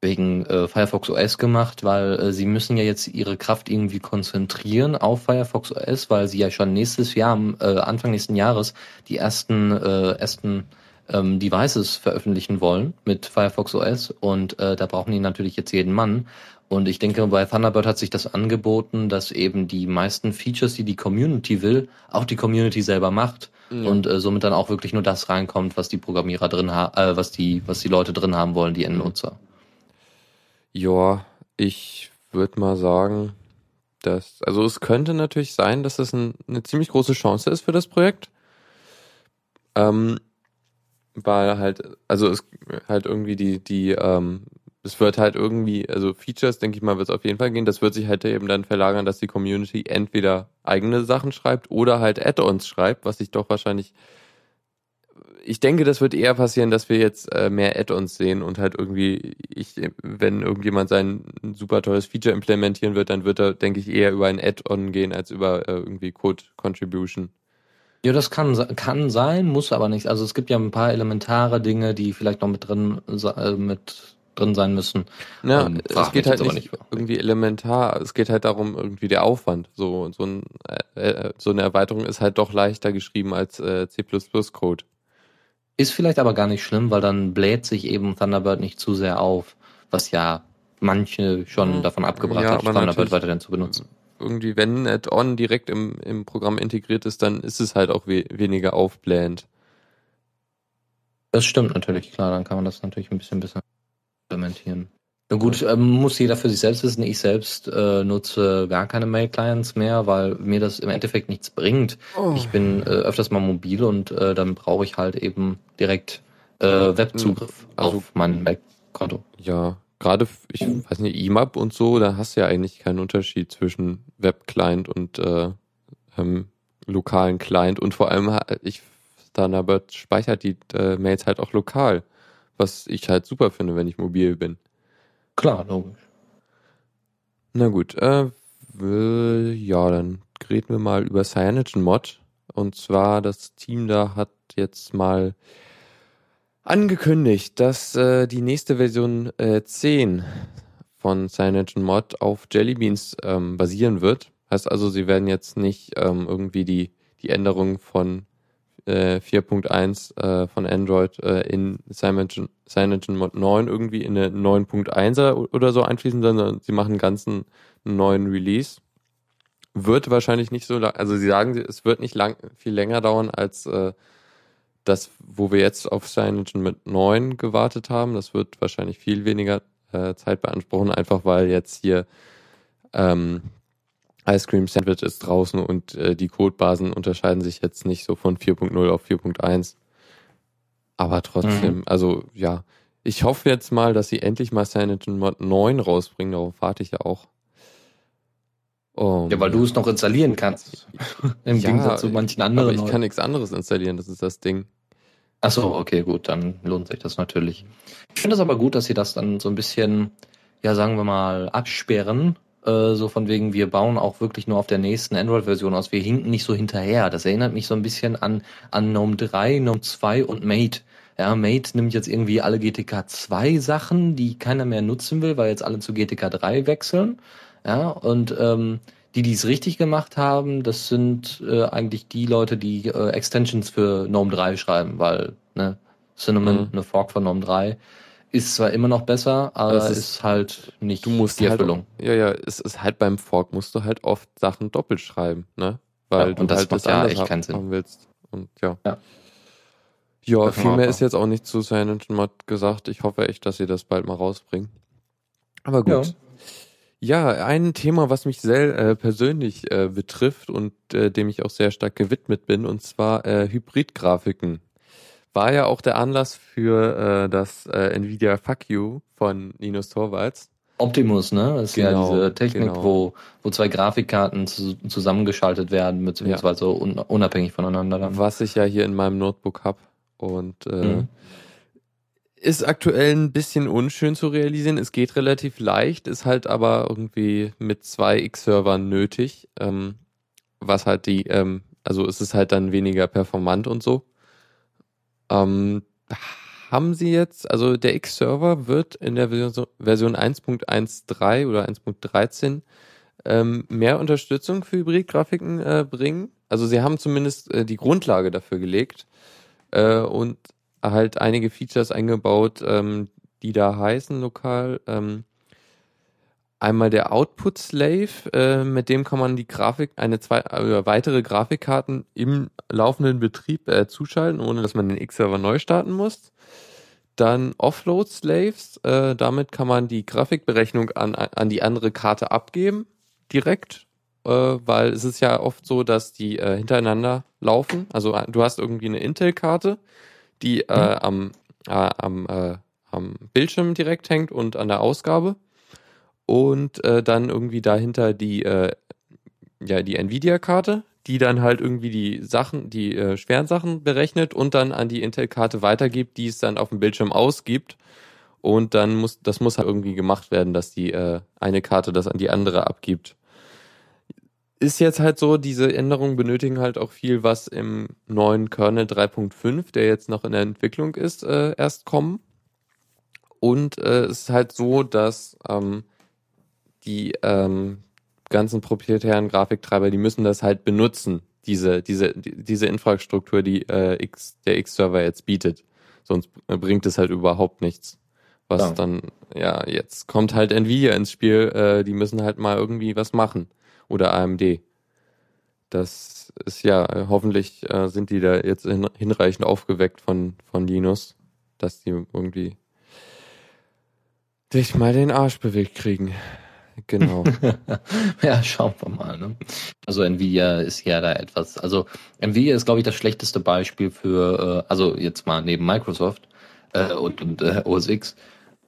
wegen äh, Firefox OS gemacht, weil äh, sie müssen ja jetzt ihre Kraft irgendwie konzentrieren auf Firefox OS, weil sie ja schon nächstes Jahr, äh, Anfang nächsten Jahres, die ersten, äh, ersten ähm, Devices veröffentlichen wollen mit Firefox OS und äh, da brauchen die natürlich jetzt jeden Mann. Und ich denke, bei Thunderbird hat sich das angeboten, dass eben die meisten Features, die die Community will, auch die Community selber macht ja. und äh, somit dann auch wirklich nur das reinkommt, was die Programmierer drin haben, äh, was die, was die Leute drin haben wollen, die Endnutzer. Ja, ich würde mal sagen, dass, also es könnte natürlich sein, dass es ein, eine ziemlich große Chance ist für das Projekt. Ähm, weil halt, also es halt irgendwie die, die ähm, es wird halt irgendwie, also Features, denke ich mal, wird es auf jeden Fall gehen. Das wird sich halt eben dann verlagern, dass die Community entweder eigene Sachen schreibt oder halt Add-ons schreibt, was ich doch wahrscheinlich. Ich denke, das wird eher passieren, dass wir jetzt äh, mehr Add-ons sehen und halt irgendwie, ich, wenn irgendjemand sein super tolles Feature implementieren wird, dann wird er, denke ich, eher über ein Add-on gehen als über äh, irgendwie Code Contribution. Ja, das kann, kann sein, muss aber nicht. Also es gibt ja ein paar elementare Dinge, die vielleicht noch mit drin äh, mit drin sein müssen. Ja, ähm, es geht halt nicht, nicht irgendwie elementar. Es geht halt darum, irgendwie der Aufwand. So, so, ein, äh, äh, so eine Erweiterung ist halt doch leichter geschrieben als äh, C++-Code. Ist vielleicht aber gar nicht schlimm, weil dann bläht sich eben Thunderbird nicht zu sehr auf, was ja manche schon davon abgebracht ja, hat, Thunderbird weiterhin zu benutzen. Irgendwie, wenn ein Add-on direkt im, im Programm integriert ist, dann ist es halt auch we weniger aufblähend. Das stimmt natürlich, klar, dann kann man das natürlich ein bisschen besser implementieren. Na gut, ähm, muss jeder für sich selbst wissen. Ich selbst äh, nutze gar keine Mail-Clients mehr, weil mir das im Endeffekt nichts bringt. Oh. Ich bin äh, öfters mal mobil und äh, dann brauche ich halt eben direkt äh, Webzugriff also, auf mein Mac-Konto. Ja, gerade, ich weiß nicht, IMAP und so, da hast du ja eigentlich keinen Unterschied zwischen Web-Client und äh, ähm, lokalen Client und vor allem, ich Thunderbird speichert die äh, Mails halt auch lokal was ich halt super finde, wenn ich mobil bin. Klar, logisch. Na gut, äh, ja, dann reden wir mal über Cyanogen Mod. Und zwar, das Team da hat jetzt mal angekündigt, dass äh, die nächste Version äh, 10 von CyanogenMod auf Jellybeans ähm, basieren wird. Heißt also, sie werden jetzt nicht ähm, irgendwie die, die Änderung von äh, 4.1 äh, von Android äh, in Cyanogen, CyanogenMod 9 irgendwie in eine 9.1er oder so einfließen, sondern sie machen einen ganzen neuen Release. Wird wahrscheinlich nicht so lang, also sie sagen, es wird nicht lang, viel länger dauern als äh, das, wo wir jetzt auf Cyanogen mit 9 gewartet haben. Das wird wahrscheinlich viel weniger äh, Zeit beanspruchen, einfach weil jetzt hier ähm, Ice Cream Sandwich ist draußen und äh, die Codebasen unterscheiden sich jetzt nicht so von 4.0 auf 4.1. Aber trotzdem, mhm. also ja, ich hoffe jetzt mal, dass sie endlich mal Cyanogen Mod 9 rausbringen, darauf warte ich ja auch. Oh, ja, weil du es noch installieren kannst. Im ja, Gegensatz zu manchen anderen. Aber ich kann nichts anderes installieren, das ist das Ding. Achso, okay, gut, dann lohnt sich das natürlich. Ich finde es aber gut, dass sie das dann so ein bisschen, ja, sagen wir mal, absperren äh, so von wegen, wir bauen auch wirklich nur auf der nächsten Android-Version aus. Wir hinken nicht so hinterher. Das erinnert mich so ein bisschen an, an GNOME 3, GNOME 2 und Mate. Ja, Mate nimmt jetzt irgendwie alle GTK 2 Sachen, die keiner mehr nutzen will, weil jetzt alle zu GTK 3 wechseln. Ja, und ähm, die, die es richtig gemacht haben, das sind äh, eigentlich die Leute, die äh, Extensions für GNOME 3 schreiben, weil ne, Cinnamon, mhm. eine Fork von GNOME 3, ist zwar immer noch besser, aber es ist, ist, halt nicht du musst die halt Erfüllung. Ja, ja, es ist halt beim Fork musst du halt oft Sachen doppelt schreiben, ne? Weil ja, du das halt das ja echt keinen Sinn. willst. Und ja. Ja, ja viel mehr ist jetzt auch nicht zu Silent Mod gesagt. Ich hoffe echt, dass sie das bald mal rausbringen. Aber gut. Ja. ja ein Thema, was mich sehr äh, persönlich äh, betrifft und äh, dem ich auch sehr stark gewidmet bin, und zwar äh, Hybridgrafiken war ja auch der Anlass für äh, das äh, Nvidia Fuck You von Linus Torvalds. Optimus, ne? Das ist genau, ja diese Technik, genau. wo, wo zwei Grafikkarten zu, zusammengeschaltet werden, beziehungsweise ja. un, unabhängig voneinander dann. Was ich ja hier in meinem Notebook hab Und äh, mhm. ist aktuell ein bisschen unschön zu realisieren. Es geht relativ leicht, ist halt aber irgendwie mit zwei X-Servern nötig. Ähm, was halt die, ähm, also es ist halt dann weniger performant und so. Ähm, haben Sie jetzt, also der X-Server wird in der Version 1.13 oder 1.13 ähm, mehr Unterstützung für Hybridgrafiken äh, bringen. Also Sie haben zumindest äh, die Grundlage dafür gelegt äh, und halt einige Features eingebaut, ähm, die da heißen lokal. Ähm, Einmal der Output Slave, äh, mit dem kann man die Grafik, eine zwei, äh, weitere Grafikkarten im laufenden Betrieb äh, zuschalten, ohne dass man den X-Server neu starten muss. Dann Offload Slaves, äh, damit kann man die Grafikberechnung an, an die andere Karte abgeben, direkt, äh, weil es ist ja oft so, dass die äh, hintereinander laufen. Also äh, du hast irgendwie eine Intel-Karte, die äh, mhm. am, äh, am, äh, am Bildschirm direkt hängt und an der Ausgabe und äh, dann irgendwie dahinter die, äh, ja, die Nvidia-Karte, die dann halt irgendwie die Sachen, die äh, schweren Sachen berechnet und dann an die Intel-Karte weitergibt, die es dann auf dem Bildschirm ausgibt. Und dann muss, das muss halt irgendwie gemacht werden, dass die äh, eine Karte das an die andere abgibt. Ist jetzt halt so, diese Änderungen benötigen halt auch viel, was im neuen Kernel 3.5, der jetzt noch in der Entwicklung ist, äh, erst kommen. Und äh, es ist halt so, dass ähm, die ähm, ganzen proprietären Grafiktreiber, die müssen das halt benutzen, diese, diese, diese Infrastruktur, die äh, X, der X-Server jetzt bietet. Sonst bringt es halt überhaupt nichts. Was ja. dann, ja, jetzt kommt halt Nvidia ins Spiel, äh, die müssen halt mal irgendwie was machen. Oder AMD. Das ist ja, hoffentlich äh, sind die da jetzt hin, hinreichend aufgeweckt von, von Linus, dass die irgendwie dich mal den Arsch bewegt kriegen. Genau. ja, schauen wir mal. Ne? Also Nvidia ist ja da etwas. Also Nvidia ist, glaube ich, das schlechteste Beispiel für, äh, also jetzt mal neben Microsoft äh, und, und äh, OS X.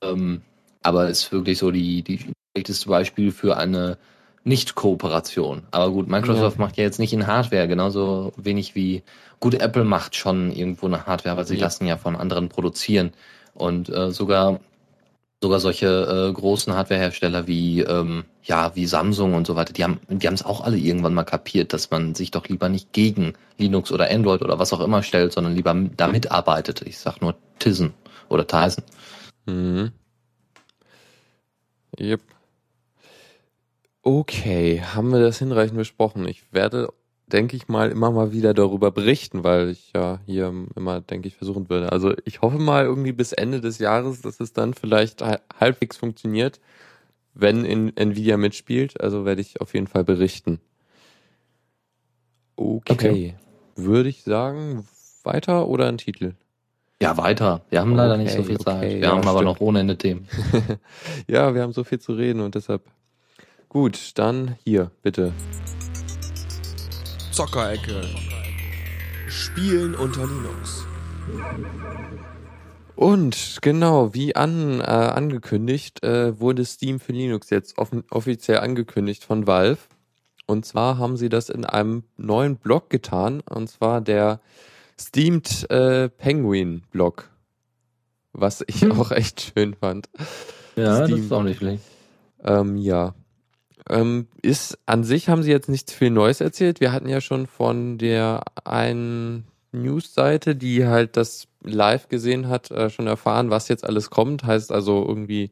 Ähm, aber ist wirklich so die, die schlechteste Beispiel für eine Nicht-Kooperation. Aber gut, Microsoft ja. macht ja jetzt nicht in Hardware genauso wenig wie gut Apple macht schon irgendwo eine Hardware, weil sie ja. lassen ja von anderen produzieren. Und äh, sogar sogar solche äh, großen Hardwarehersteller wie ähm, ja wie Samsung und so weiter, die haben die haben es auch alle irgendwann mal kapiert, dass man sich doch lieber nicht gegen Linux oder Android oder was auch immer stellt, sondern lieber da mitarbeitet. Ich sag nur Tizen oder Tizen. Mhm. Yep. Okay, haben wir das hinreichend besprochen? Ich werde, denke ich mal, immer mal wieder darüber berichten, weil ich ja hier immer, denke ich, versuchen würde. Also ich hoffe mal irgendwie bis Ende des Jahres, dass es dann vielleicht halbwegs funktioniert, wenn in Nvidia mitspielt. Also werde ich auf jeden Fall berichten. Okay. okay. Würde ich sagen, weiter oder ein Titel? Ja, weiter. Wir haben leider okay, nicht so viel Zeit. wir ja, haben stimmt. aber noch ohne Ende Themen. ja, wir haben so viel zu reden und deshalb. Gut, dann hier, bitte. Zockerecke. Spielen unter Linux. Und genau, wie an, äh, angekündigt, äh, wurde Steam für Linux jetzt offiziell angekündigt von Valve. Und zwar haben sie das in einem neuen Blog getan, und zwar der Steamed äh, Penguin Blog, was ich hm. auch echt schön fand. Ja, Steam, das ist auch nicht schlecht. Ähm, ja. Ähm, ist an sich haben sie jetzt nicht viel Neues erzählt. Wir hatten ja schon von der einen News-Seite, die halt das live gesehen hat, äh, schon erfahren, was jetzt alles kommt. Heißt also irgendwie,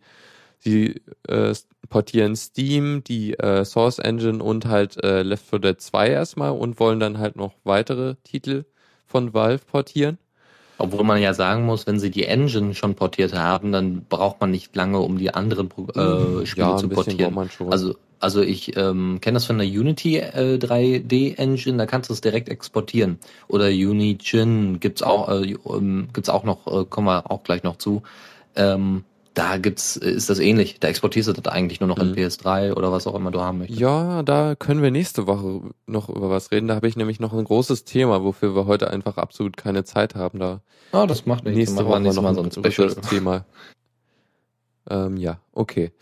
sie äh, portieren Steam, die äh, Source Engine und halt äh, Left 4 Dead 2 erstmal und wollen dann halt noch weitere Titel von Valve portieren. Obwohl man ja sagen muss, wenn sie die Engine schon portiert haben, dann braucht man nicht lange, um die anderen äh, Spiele ja, zu portieren. Also, also ich ähm, kenne das von der Unity äh, 3D Engine, da kannst du es direkt exportieren. Oder Unigine gibt's auch, äh, ähm, gibt's auch noch, äh, kommen wir auch gleich noch zu. Ähm, da gibt's, ist das ähnlich. Da exportierst du das eigentlich nur noch in mhm. PS3 oder was auch immer du haben möchtest. Ja, da können wir nächste Woche noch über was reden. Da habe ich nämlich noch ein großes Thema, wofür wir heute einfach absolut keine Zeit haben. Da ah, das macht nichts. Nächste Woche noch mal so ein Special Thema. Ähm, ja, okay.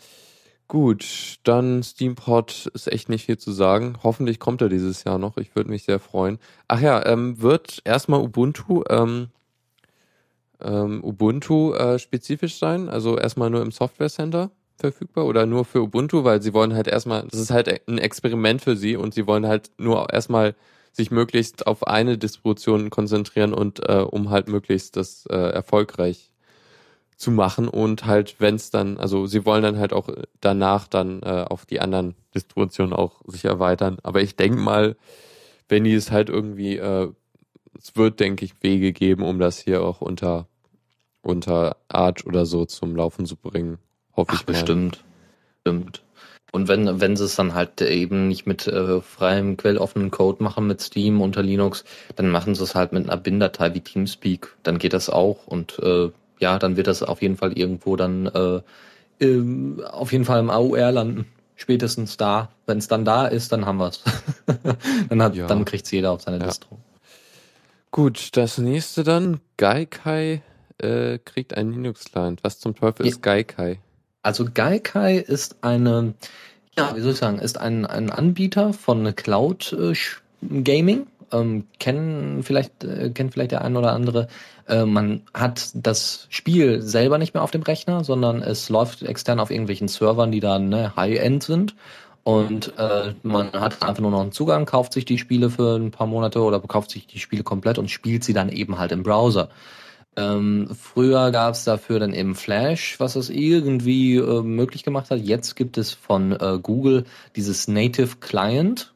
Gut, dann Steampod ist echt nicht viel zu sagen. Hoffentlich kommt er dieses Jahr noch. Ich würde mich sehr freuen. Ach ja, ähm, wird erstmal Ubuntu ähm, ähm, Ubuntu äh, spezifisch sein? Also erstmal nur im Software Center verfügbar oder nur für Ubuntu, weil sie wollen halt erstmal, das ist halt ein Experiment für sie und sie wollen halt nur erstmal sich möglichst auf eine Distribution konzentrieren und äh, um halt möglichst das äh, erfolgreich zu machen und halt, wenn es dann, also sie wollen dann halt auch danach dann äh, auf die anderen Distributionen auch sich erweitern. Aber ich denke mal, wenn die es halt irgendwie äh, es wird, denke ich, Wege geben, um das hier auch unter, unter Arch oder so zum Laufen zu bringen. Hoffe Ach, ich mal. Bestimmt. Bestimmt. Und wenn, wenn sie es dann halt eben nicht mit äh, freiem, quelloffenen Code machen mit Steam unter Linux, dann machen sie es halt mit einer BIN-Datei wie Teamspeak. Dann geht das auch und äh, ja, dann wird das auf jeden Fall irgendwo dann äh, auf jeden Fall im AUR landen. Spätestens da. Wenn es dann da ist, dann haben wir es. dann, hat, ja. dann kriegt's jeder auf seine ja. Distro. Gut, das nächste dann. Gaikai äh, kriegt einen Linux-Client. Was zum Teufel ist Gaikai? Also Gaikai ist eine, ja, wie soll ich sagen, ist ein, ein Anbieter von Cloud äh, Gaming. Ähm, kennen vielleicht, äh, kennt vielleicht der ein oder andere. Äh, man hat das Spiel selber nicht mehr auf dem Rechner, sondern es läuft extern auf irgendwelchen Servern, die dann ne, High-End sind. Und äh, man hat einfach nur noch einen Zugang, kauft sich die Spiele für ein paar Monate oder kauft sich die Spiele komplett und spielt sie dann eben halt im Browser. Ähm, früher gab es dafür dann eben Flash, was es irgendwie äh, möglich gemacht hat. Jetzt gibt es von äh, Google dieses Native Client.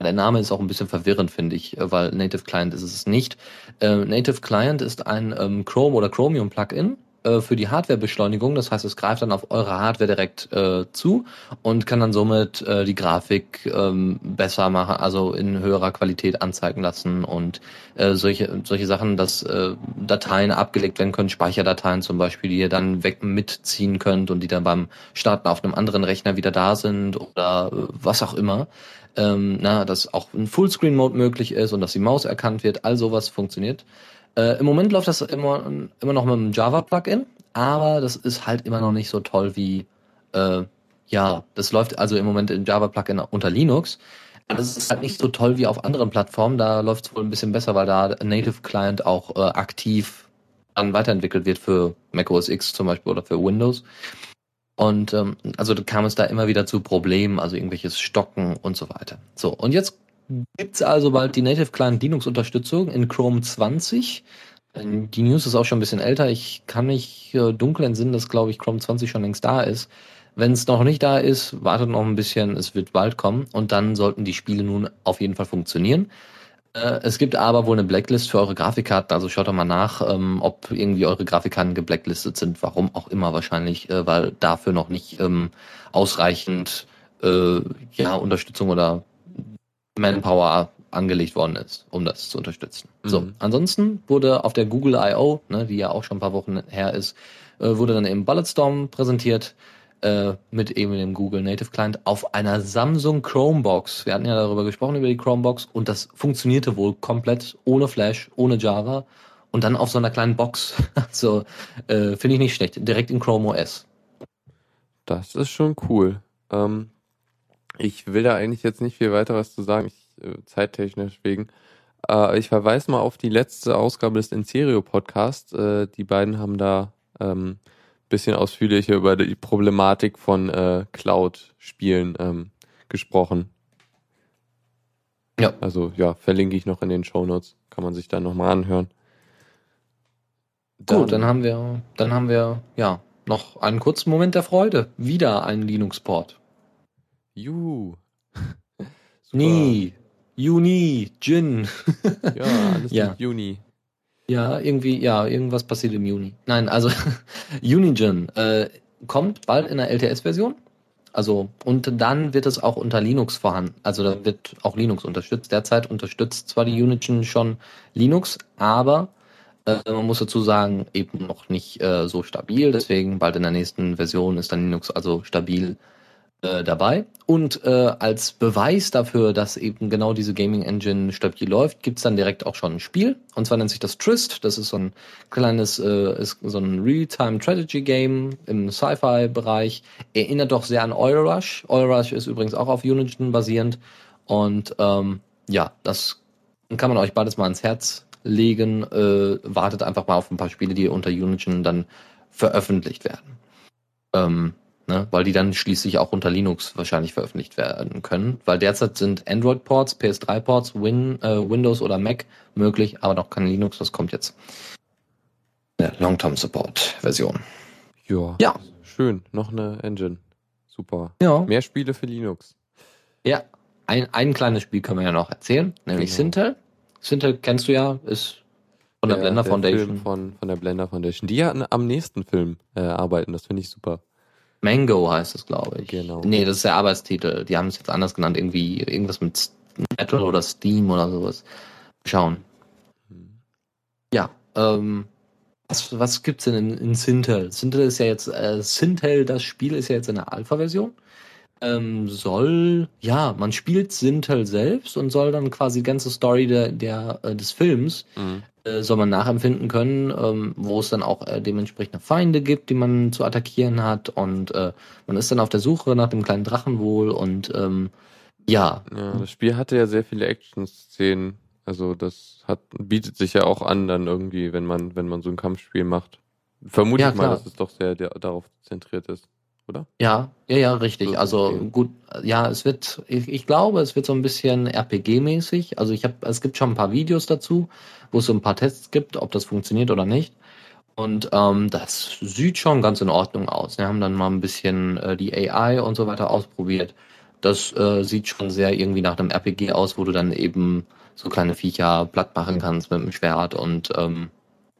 Der Name ist auch ein bisschen verwirrend, finde ich, äh, weil Native Client ist es nicht. Äh, Native Client ist ein ähm, Chrome oder Chromium Plugin, äh, für die Hardwarebeschleunigung. Das heißt, es greift dann auf eure Hardware direkt äh, zu und kann dann somit äh, die Grafik ähm, besser machen, also in höherer Qualität anzeigen lassen und äh, solche solche Sachen, dass äh, Dateien abgelegt werden können, Speicherdateien zum Beispiel, die ihr dann weg mitziehen könnt und die dann beim Starten auf einem anderen Rechner wieder da sind oder äh, was auch immer. Ähm, na, dass auch ein Fullscreen-Mode möglich ist und dass die Maus erkannt wird, all sowas funktioniert. Äh, Im Moment läuft das immer, immer noch mit einem Java-Plugin, aber das ist halt immer noch nicht so toll wie, äh, ja, das läuft also im Moment im Java-Plugin unter Linux. Das ist halt nicht so toll wie auf anderen Plattformen. Da läuft es wohl ein bisschen besser, weil da Native Client auch äh, aktiv dann weiterentwickelt wird für Mac OS X zum Beispiel oder für Windows. Und ähm, also kam es da immer wieder zu Problemen, also irgendwelches Stocken und so weiter. So, und jetzt gibt es also bald die Native Client Linux Unterstützung in Chrome 20. Die News ist auch schon ein bisschen älter. Ich kann mich äh, dunkel entsinnen, dass, glaube ich, Chrome 20 schon längst da ist. Wenn es noch nicht da ist, wartet noch ein bisschen, es wird bald kommen und dann sollten die Spiele nun auf jeden Fall funktionieren. Äh, es gibt aber wohl eine Blacklist für eure Grafikkarten, also schaut doch mal nach, ähm, ob irgendwie eure Grafikkarten geblacklistet sind, warum auch immer wahrscheinlich, äh, weil dafür noch nicht ähm, ausreichend äh, ja, Unterstützung oder Manpower angelegt worden ist, um das zu unterstützen. Mhm. So, ansonsten wurde auf der Google I.O., ne, die ja auch schon ein paar Wochen her ist, äh, wurde dann eben Bulletstorm präsentiert äh, mit eben dem Google Native Client auf einer Samsung Chromebox. Wir hatten ja darüber gesprochen, über die Chromebox und das funktionierte wohl komplett ohne Flash, ohne Java und dann auf so einer kleinen Box. Also äh, finde ich nicht schlecht. Direkt in Chrome OS. Das ist schon cool. Ähm, ich will da eigentlich jetzt nicht viel weiter was zu sagen, ich, äh, zeittechnisch wegen. Äh, ich verweise mal auf die letzte Ausgabe des Inserio Podcast. Äh, die beiden haben da ähm, bisschen ausführlicher über die Problematik von äh, Cloud-Spielen ähm, gesprochen. Ja. Also ja, verlinke ich noch in den Show Notes. Kann man sich dann nochmal anhören. Dann, Gut, dann haben wir, dann haben wir ja noch einen kurzen Moment der Freude. Wieder ein Linux-Port. Juhu. Nie. Juni, Jin. ja, alles ja. mit Juni. Ja, irgendwie, ja, irgendwas passiert im Juni. Nein, also Unigen äh, kommt bald in der LTS-Version. Also, und dann wird es auch unter Linux vorhanden. Also da wird auch Linux unterstützt. Derzeit unterstützt zwar die Unigen schon Linux, aber äh, man muss dazu sagen, eben noch nicht äh, so stabil. Deswegen bald in der nächsten Version ist dann Linux also stabil äh, dabei. Und äh, als Beweis dafür, dass eben genau diese Gaming Engine stabil läuft, gibt's dann direkt auch schon ein Spiel. Und zwar nennt sich das Trist. Das ist so ein kleines, äh, ist so ein Real-Time Strategy Game im Sci-Fi-Bereich. Erinnert doch sehr an Oil Rush. Oil Rush ist übrigens auch auf Unity basierend. Und ähm, ja, das kann man euch beides mal ans Herz legen. Äh, wartet einfach mal auf ein paar Spiele, die unter Unity dann veröffentlicht werden. Ähm, ne? weil die dann schließlich auch unter Linux wahrscheinlich veröffentlicht werden können, weil derzeit sind Android-Ports, PS3-Ports, Win, äh, Windows oder Mac möglich, aber noch kein Linux, das kommt jetzt. Ja, Long-Term-Support-Version. Ja, ja, schön, noch eine Engine. Super. Ja. Mehr Spiele für Linux. Ja, ein, ein kleines Spiel können wir ja noch erzählen, nämlich genau. Sintel. Sintel kennst du ja, ist von der, der Blender der Foundation. Film von, von der Blender Foundation. Die ja am nächsten Film äh, arbeiten, das finde ich super. Mango heißt es, glaube ich. Genau. Nee, das ist der Arbeitstitel. Die haben es jetzt anders genannt, irgendwie irgendwas mit Metal oder Steam oder sowas. Schauen. Hm. Ja, ähm, was, was gibt's denn in, in Sintel? Sintel ist ja jetzt, äh, Sintel, das Spiel ist ja jetzt in der Alpha-Version. Ähm, soll, ja, man spielt Sintel selbst und soll dann quasi die ganze Story der, der äh, des Films mhm. Äh, soll man nachempfinden können, ähm, wo es dann auch äh, dementsprechende Feinde gibt, die man zu attackieren hat und äh, man ist dann auf der Suche nach dem kleinen Drachen wohl und ähm, ja. Ja, das Spiel hatte ja sehr viele Action-Szenen. Also das hat bietet sich ja auch an dann irgendwie, wenn man wenn man so ein Kampfspiel macht. Vermute ja, ich mal, dass es doch sehr der, darauf zentriert ist oder? Ja, ja, ja, richtig. Also okay. gut, ja, es wird, ich, ich, glaube, es wird so ein bisschen RPG-mäßig. Also ich habe, es gibt schon ein paar Videos dazu, wo es so ein paar Tests gibt, ob das funktioniert oder nicht. Und ähm, das sieht schon ganz in Ordnung aus. Wir haben dann mal ein bisschen äh, die AI und so weiter ausprobiert. Das äh, sieht schon sehr irgendwie nach einem RPG aus, wo du dann eben so kleine Viecher platt machen kannst mit dem Schwert und ähm,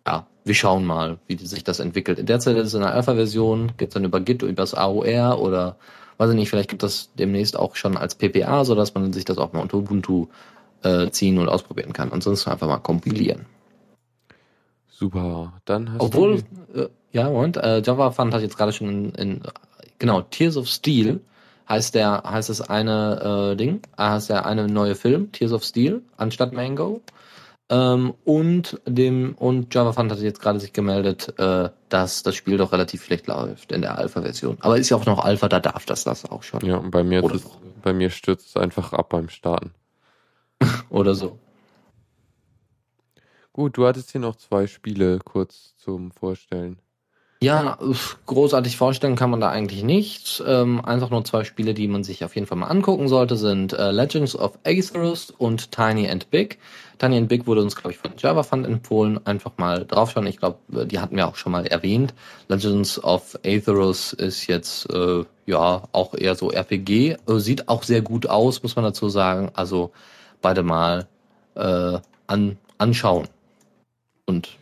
ja, wir schauen mal, wie sich das entwickelt. In der Zeit ist es in der Alpha-Version, geht dann über Git, über das AOR oder weiß ich nicht, vielleicht gibt das demnächst auch schon als PPA, sodass man sich das auch mal unter Ubuntu äh, ziehen und ausprobieren kann. Ansonsten einfach mal kompilieren. Super, dann hast Obwohl, du... Äh, ja, Moment, äh, Java Fund hat jetzt gerade schon in, in, genau, Tears of Steel heißt der, heißt das eine äh, Ding, heißt der eine neue Film, Tears of Steel, anstatt Mango. Ähm, und dem und Java Fund hat jetzt gerade sich gemeldet, äh, dass das Spiel doch relativ schlecht läuft in der Alpha-Version. Aber ist ja auch noch Alpha, da darf das das auch schon. Ja, und bei mir, bei mir stürzt es einfach ab beim Starten. Oder so. Gut, du hattest hier noch zwei Spiele kurz zum Vorstellen. Ja, großartig vorstellen kann man da eigentlich nichts. Ähm, einfach nur zwei Spiele, die man sich auf jeden Fall mal angucken sollte, sind äh, Legends of Aetherus und Tiny and Big. Tiny and Big wurde uns, glaube ich, von Java Fund empfohlen. Einfach mal draufschauen. Ich glaube, die hatten wir auch schon mal erwähnt. Legends of Aetherus ist jetzt äh, ja auch eher so RPG. Äh, sieht auch sehr gut aus, muss man dazu sagen. Also beide mal äh, an, anschauen. Und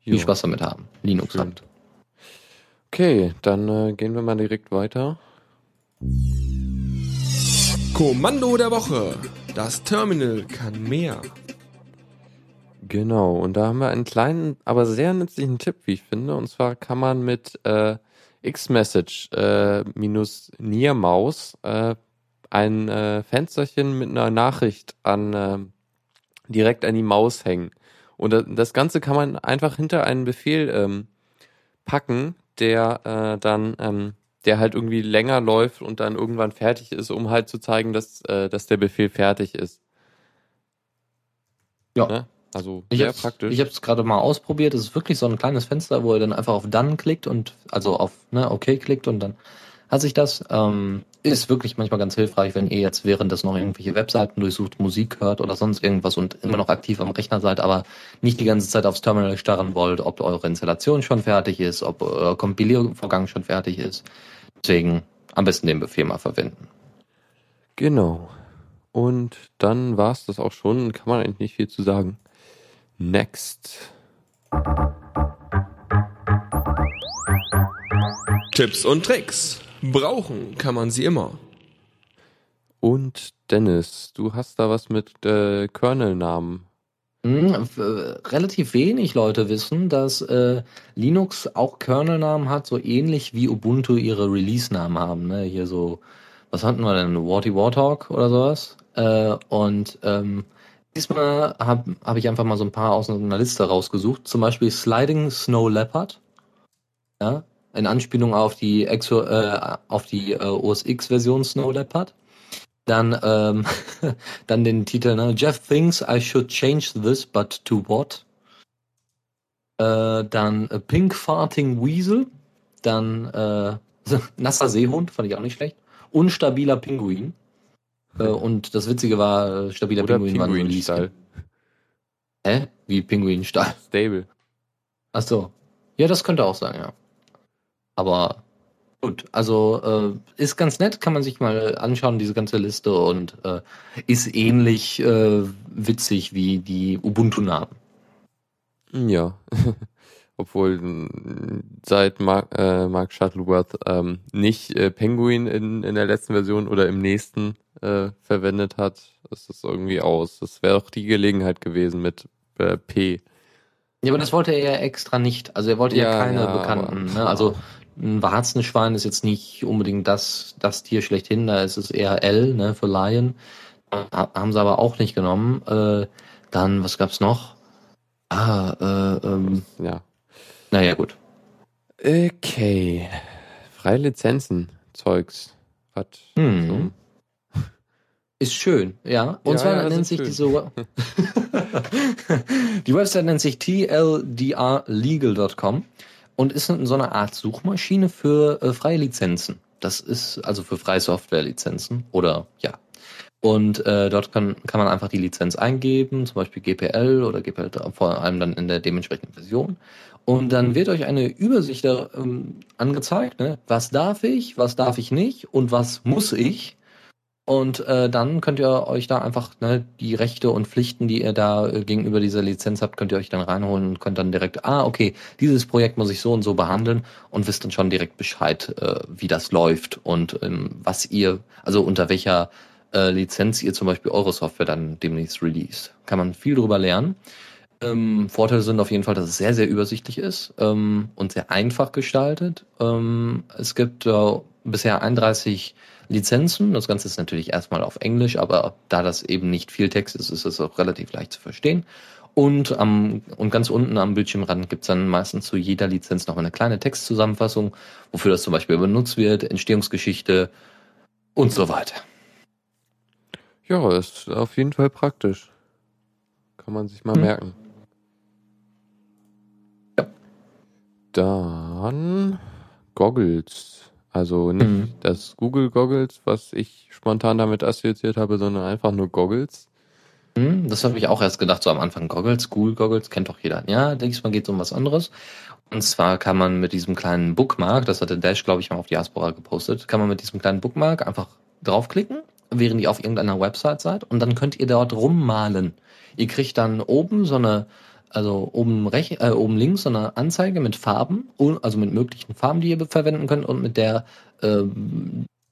viel Spaß damit haben. Linux hat. Okay, dann äh, gehen wir mal direkt weiter. Kommando der Woche. Das Terminal kann mehr. Genau, und da haben wir einen kleinen, aber sehr nützlichen Tipp, wie ich finde. Und zwar kann man mit äh, Xmessage äh, minus Niermaus äh, ein äh, Fensterchen mit einer Nachricht an äh, direkt an die Maus hängen. Und das Ganze kann man einfach hinter einen Befehl ähm, packen, der äh, dann, ähm, der halt irgendwie länger läuft und dann irgendwann fertig ist, um halt zu zeigen, dass, äh, dass der Befehl fertig ist. Ja. Ne? Also ich sehr praktisch. Ich habe es gerade mal ausprobiert. Es ist wirklich so ein kleines Fenster, wo er dann einfach auf Done klickt und also auf ne, OK klickt und dann hat sich das. Ähm, ist wirklich manchmal ganz hilfreich, wenn ihr jetzt während des noch irgendwelche Webseiten durchsucht, Musik hört oder sonst irgendwas und immer noch aktiv am Rechner seid, aber nicht die ganze Zeit aufs Terminal starren wollt, ob eure Installation schon fertig ist, ob euer Kompiliervorgang schon fertig ist. Deswegen am besten den Befehl mal verwenden. Genau. Und dann war es das auch schon, kann man eigentlich nicht viel zu sagen. Next. Tipps und Tricks. Brauchen kann man sie immer. Und Dennis, du hast da was mit äh, Kernel-Namen. Hm, relativ wenig Leute wissen, dass äh, Linux auch Kernel-Namen hat, so ähnlich wie Ubuntu ihre Release-Namen haben. Ne? Hier so, was hatten wir denn? Warty Warthog oder sowas? Äh, und ähm, diesmal habe hab ich einfach mal so ein paar aus einer Liste rausgesucht. Zum Beispiel Sliding Snow Leopard. Ja, in Anspielung auf die Exo, äh, auf die äh, OS X-Version Snow Leopard. Dann, ähm, dann den Titel, ne? Jeff thinks I should change this, but to what? Äh, dann äh, Pink Farting Weasel. Dann äh, nasser Seehund, fand ich auch nicht schlecht. Unstabiler Pinguin. Äh, und das Witzige war, äh, stabiler Oder Pinguin, Pinguin war ein Hä? Wie Pinguinstall? Stable. Ach so. Ja, das könnte auch sein, ja. Aber gut, also äh, ist ganz nett, kann man sich mal anschauen, diese ganze Liste und äh, ist ähnlich äh, witzig wie die Ubuntu-Namen. Ja, obwohl seit Mark, äh, Mark Shuttleworth ähm, nicht äh, Penguin in, in der letzten Version oder im nächsten äh, verwendet hat, ist das irgendwie aus. Das wäre auch die Gelegenheit gewesen mit äh, P. Ja, aber das wollte er ja extra nicht. Also er wollte ja, ja keine ja, Bekannten. Ne? Also ein Warzenschwein ist jetzt nicht unbedingt das, das Tier schlechthin, da ist es eher L, ne, für Lion. Haben sie aber auch nicht genommen. Äh, dann, was gab's noch? Ah, äh, ähm, ja. Naja, gut. Okay. Freie Lizenzen, Zeugs. Was? Hm. So. Ist schön, ja. Und ja, zwar ja, nennt sich schön. diese die Website nennt sich tldrlegal.com und ist so eine Art Suchmaschine für äh, freie Lizenzen. Das ist also für freie Software-Lizenzen oder ja. Und äh, dort kann, kann man einfach die Lizenz eingeben, zum Beispiel GPL oder GPL vor allem dann in der dementsprechenden Version. Und dann wird euch eine Übersicht ähm, angezeigt, ne? was darf ich, was darf ich nicht und was muss ich. Und äh, dann könnt ihr euch da einfach ne, die Rechte und Pflichten, die ihr da äh, gegenüber dieser Lizenz habt, könnt ihr euch dann reinholen und könnt dann direkt, ah, okay, dieses Projekt muss ich so und so behandeln und wisst dann schon direkt Bescheid, äh, wie das läuft und ähm, was ihr, also unter welcher äh, Lizenz ihr zum Beispiel eure Software dann demnächst release. Kann man viel drüber lernen. Ähm, Vorteile sind auf jeden Fall, dass es sehr, sehr übersichtlich ist ähm, und sehr einfach gestaltet. Ähm, es gibt äh, bisher 31 Lizenzen. Das Ganze ist natürlich erstmal auf Englisch, aber da das eben nicht viel Text ist, ist es auch relativ leicht zu verstehen. Und, am, und ganz unten am Bildschirmrand gibt's dann meistens zu jeder Lizenz noch eine kleine Textzusammenfassung, wofür das zum Beispiel benutzt wird, Entstehungsgeschichte und so weiter. Ja, ist auf jeden Fall praktisch. Kann man sich mal hm. merken. Ja. Da Dann Goggles. Also nicht mhm. das Google Goggles, was ich spontan damit assoziiert habe, sondern einfach nur Goggles. Mhm, das habe ich auch erst gedacht, so am Anfang Goggles, Google Goggles, kennt doch jeder. Ja, diesmal geht es um was anderes. Und zwar kann man mit diesem kleinen Bookmark, das hat der Dash, glaube ich, mal auf Diaspora gepostet, kann man mit diesem kleinen Bookmark einfach draufklicken, während ihr auf irgendeiner Website seid und dann könnt ihr dort rummalen. Ihr kriegt dann oben so eine also oben, rech, äh, oben links so eine Anzeige mit Farben, also mit möglichen Farben, die ihr verwenden könnt und mit der äh,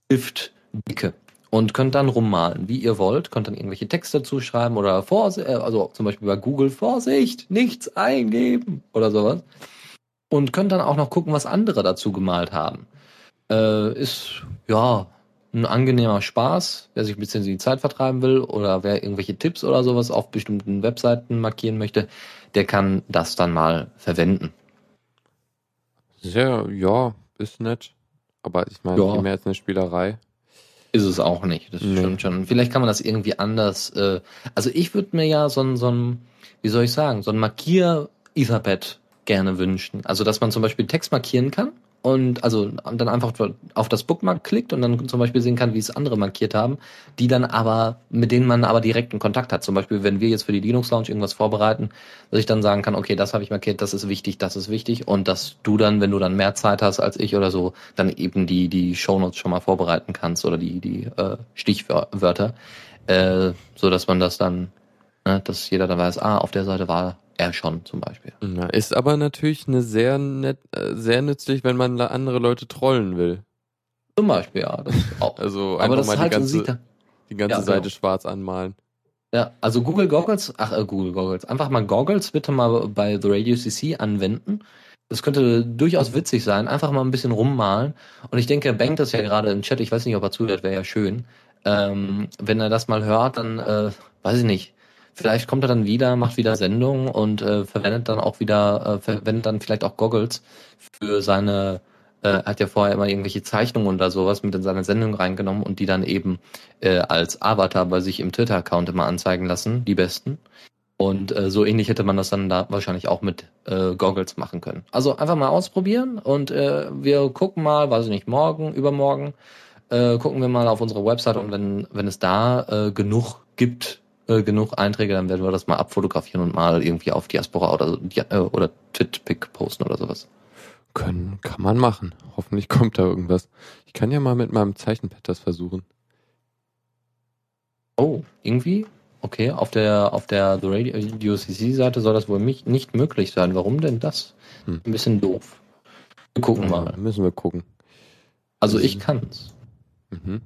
Stiftdicke. Und könnt dann rummalen, wie ihr wollt, könnt dann irgendwelche Texte zuschreiben oder Vorsicht, äh, also zum Beispiel bei Google Vorsicht, nichts eingeben oder sowas. Und könnt dann auch noch gucken, was andere dazu gemalt haben. Äh, ist, ja, ein angenehmer Spaß, wer sich ein bisschen die Zeit vertreiben will oder wer irgendwelche Tipps oder sowas auf bestimmten Webseiten markieren möchte, der kann das dann mal verwenden. Sehr, ja, ist nett. Aber ich meine, ja. viel mehr als eine Spielerei. Ist es auch nicht, das nee. stimmt schon. Vielleicht kann man das irgendwie anders. Äh, also ich würde mir ja so ein, so ein, wie soll ich sagen, so ein Markier-Etherpad gerne wünschen. Also dass man zum Beispiel Text markieren kann und also dann einfach auf das Bookmark klickt und dann zum Beispiel sehen kann, wie es andere markiert haben, die dann aber, mit denen man aber direkten Kontakt hat. Zum Beispiel, wenn wir jetzt für die Linux Lounge irgendwas vorbereiten, dass ich dann sagen kann, okay, das habe ich markiert, das ist wichtig, das ist wichtig und dass du dann, wenn du dann mehr Zeit hast als ich oder so, dann eben die, die Shownotes schon mal vorbereiten kannst oder die, die äh, Stichwörter, äh, so dass man das dann, ne, dass jeder dann weiß, ah, auf der Seite war er schon zum Beispiel. Na, ist aber natürlich eine sehr nett, äh, sehr nützlich, wenn man andere Leute trollen will. Zum Beispiel, ja. Das auch. Also einfach mal die halt ganze, die ganze ja, Seite genau. schwarz anmalen. Ja, also Google Goggles, ach äh, Google Goggles, einfach mal Goggles bitte mal bei The Radio CC anwenden. Das könnte durchaus witzig sein, einfach mal ein bisschen rummalen. Und ich denke, Bank das ja gerade im Chat, ich weiß nicht, ob er zuhört, wäre ja schön. Ähm, wenn er das mal hört, dann äh, weiß ich nicht Vielleicht kommt er dann wieder, macht wieder Sendungen und äh, verwendet dann auch wieder, äh, verwendet dann vielleicht auch Goggles für seine, äh, hat ja vorher immer irgendwelche Zeichnungen oder sowas mit in seine Sendung reingenommen und die dann eben äh, als Avatar bei sich im Twitter-Account immer anzeigen lassen, die besten. Und äh, so ähnlich hätte man das dann da wahrscheinlich auch mit äh, Goggles machen können. Also einfach mal ausprobieren und äh, wir gucken mal, weiß ich nicht, morgen, übermorgen, äh, gucken wir mal auf unsere Website und wenn, wenn es da äh, genug gibt, äh, genug Einträge, dann werden wir das mal abfotografieren und mal irgendwie auf Diaspora oder, äh, oder Twitpic posten oder sowas. Können, kann man machen. Hoffentlich kommt da irgendwas. Ich kann ja mal mit meinem Zeichenpad das versuchen. Oh, irgendwie? Okay, auf der auf der The Radio CC Seite soll das wohl nicht, nicht möglich sein. Warum denn das? Hm. Ein bisschen doof. Wir gucken ja, mal. Müssen wir gucken. Also ich kann's. Mhm.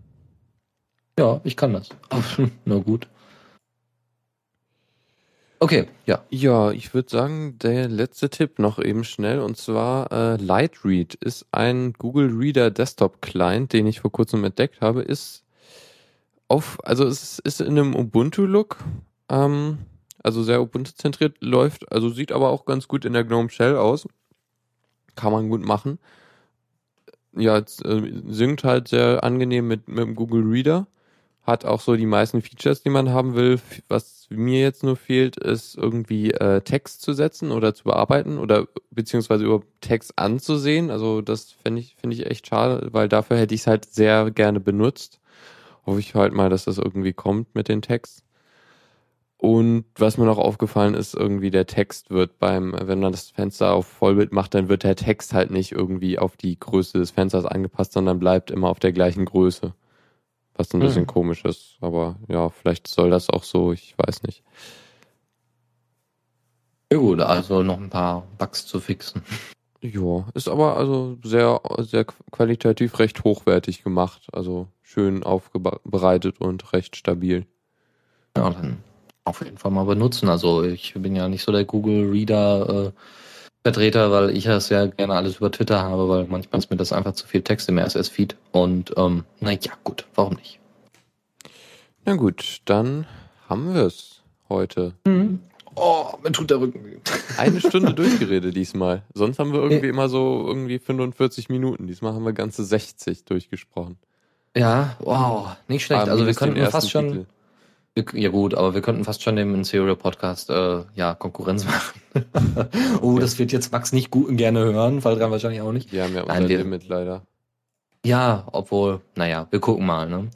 Ja, ich kann das. Na gut. Okay, ja. Ja, ich würde sagen, der letzte Tipp noch eben schnell und zwar äh, Lightread ist ein Google Reader Desktop Client, den ich vor kurzem entdeckt habe, ist auf, also es ist in einem Ubuntu-Look, ähm, also sehr Ubuntu-zentriert läuft, also sieht aber auch ganz gut in der GNOME Shell aus. Kann man gut machen. Ja, es, äh, synkt halt sehr angenehm mit, mit dem Google Reader hat auch so die meisten Features, die man haben will. Was mir jetzt nur fehlt, ist irgendwie äh, Text zu setzen oder zu bearbeiten oder beziehungsweise über Text anzusehen. Also das finde ich, finde ich echt schade, weil dafür hätte ich es halt sehr gerne benutzt. Hoffe ich halt mal, dass das irgendwie kommt mit den Text. Und was mir noch aufgefallen ist, irgendwie der Text wird beim, wenn man das Fenster auf Vollbild macht, dann wird der Text halt nicht irgendwie auf die Größe des Fensters angepasst, sondern bleibt immer auf der gleichen Größe. Was ein bisschen hm. komisch ist. Aber ja, vielleicht soll das auch so, ich weiß nicht. Ja gut, also noch ein paar Bugs zu fixen. Ja, ist aber also sehr, sehr qualitativ recht hochwertig gemacht. Also schön aufbereitet und recht stabil. Ja, dann auf jeden Fall mal benutzen. Also ich bin ja nicht so der Google Reader äh, Vertreter, weil ich das ja gerne alles über Twitter habe, weil manchmal ist mir das einfach zu viel Text im RSS-Feed. Und ähm, naja, gut, warum nicht? Na gut, dann haben wir es heute. Mhm. Oh, mir tut der Rücken weh. Eine Stunde durchgeredet diesmal. Sonst haben wir irgendwie immer so irgendwie 45 Minuten. Diesmal haben wir ganze 60 durchgesprochen. Ja, wow, nicht schlecht. Aber also wir könnten fast schon. Titel. Ja gut, aber wir könnten fast schon dem Serial Podcast äh, ja Konkurrenz machen. oh, das wird jetzt Max nicht gut gerne hören, weil dran wahrscheinlich auch nicht. Wir haben ja unser Nein, wir, Limit leider. Ja, obwohl, naja, wir gucken mal. Ne?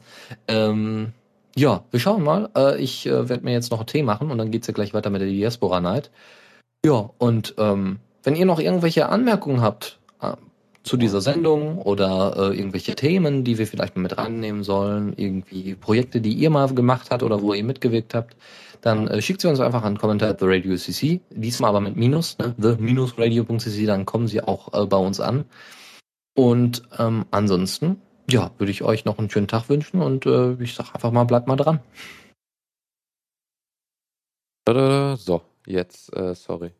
Ähm, ja, wir schauen mal. Äh, ich äh, werde mir jetzt noch einen Tee machen und dann geht's ja gleich weiter mit der Diaspora Night. Ja, und ähm, wenn ihr noch irgendwelche Anmerkungen habt äh, zu dieser Sendung oder äh, irgendwelche Themen, die wir vielleicht mal mit reinnehmen sollen, irgendwie Projekte, die ihr mal gemacht habt oder wo ihr mitgewirkt habt, dann äh, schickt sie uns einfach an Kommentar at the Radio CC, diesmal aber mit Minus, ne? the-radio.cc, dann kommen sie auch äh, bei uns an. Und ähm, ansonsten, ja, würde ich euch noch einen schönen Tag wünschen und äh, ich sag einfach mal, bleibt mal dran. So, jetzt, äh, sorry.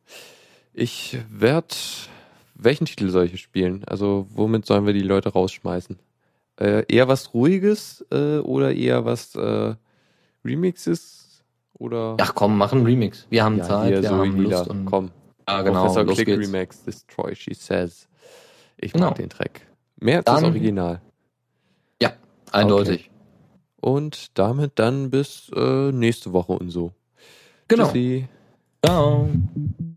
Ich werde welchen Titel soll ich spielen? Also, womit sollen wir die Leute rausschmeißen? Äh, eher was Ruhiges äh, oder eher was äh, Remixes? Oder? Ach komm, mach einen Remix. Wir haben ja, Zeit, wir so haben Lust. Und komm. Ja, genau. Professor Click geht's. Remix, Destroy, She Says. Ich mag genau. den Track. Mehr als das Original. Ja, eindeutig. Okay. Und damit dann bis äh, nächste Woche und so. Genau. Tschüssi. Ciao.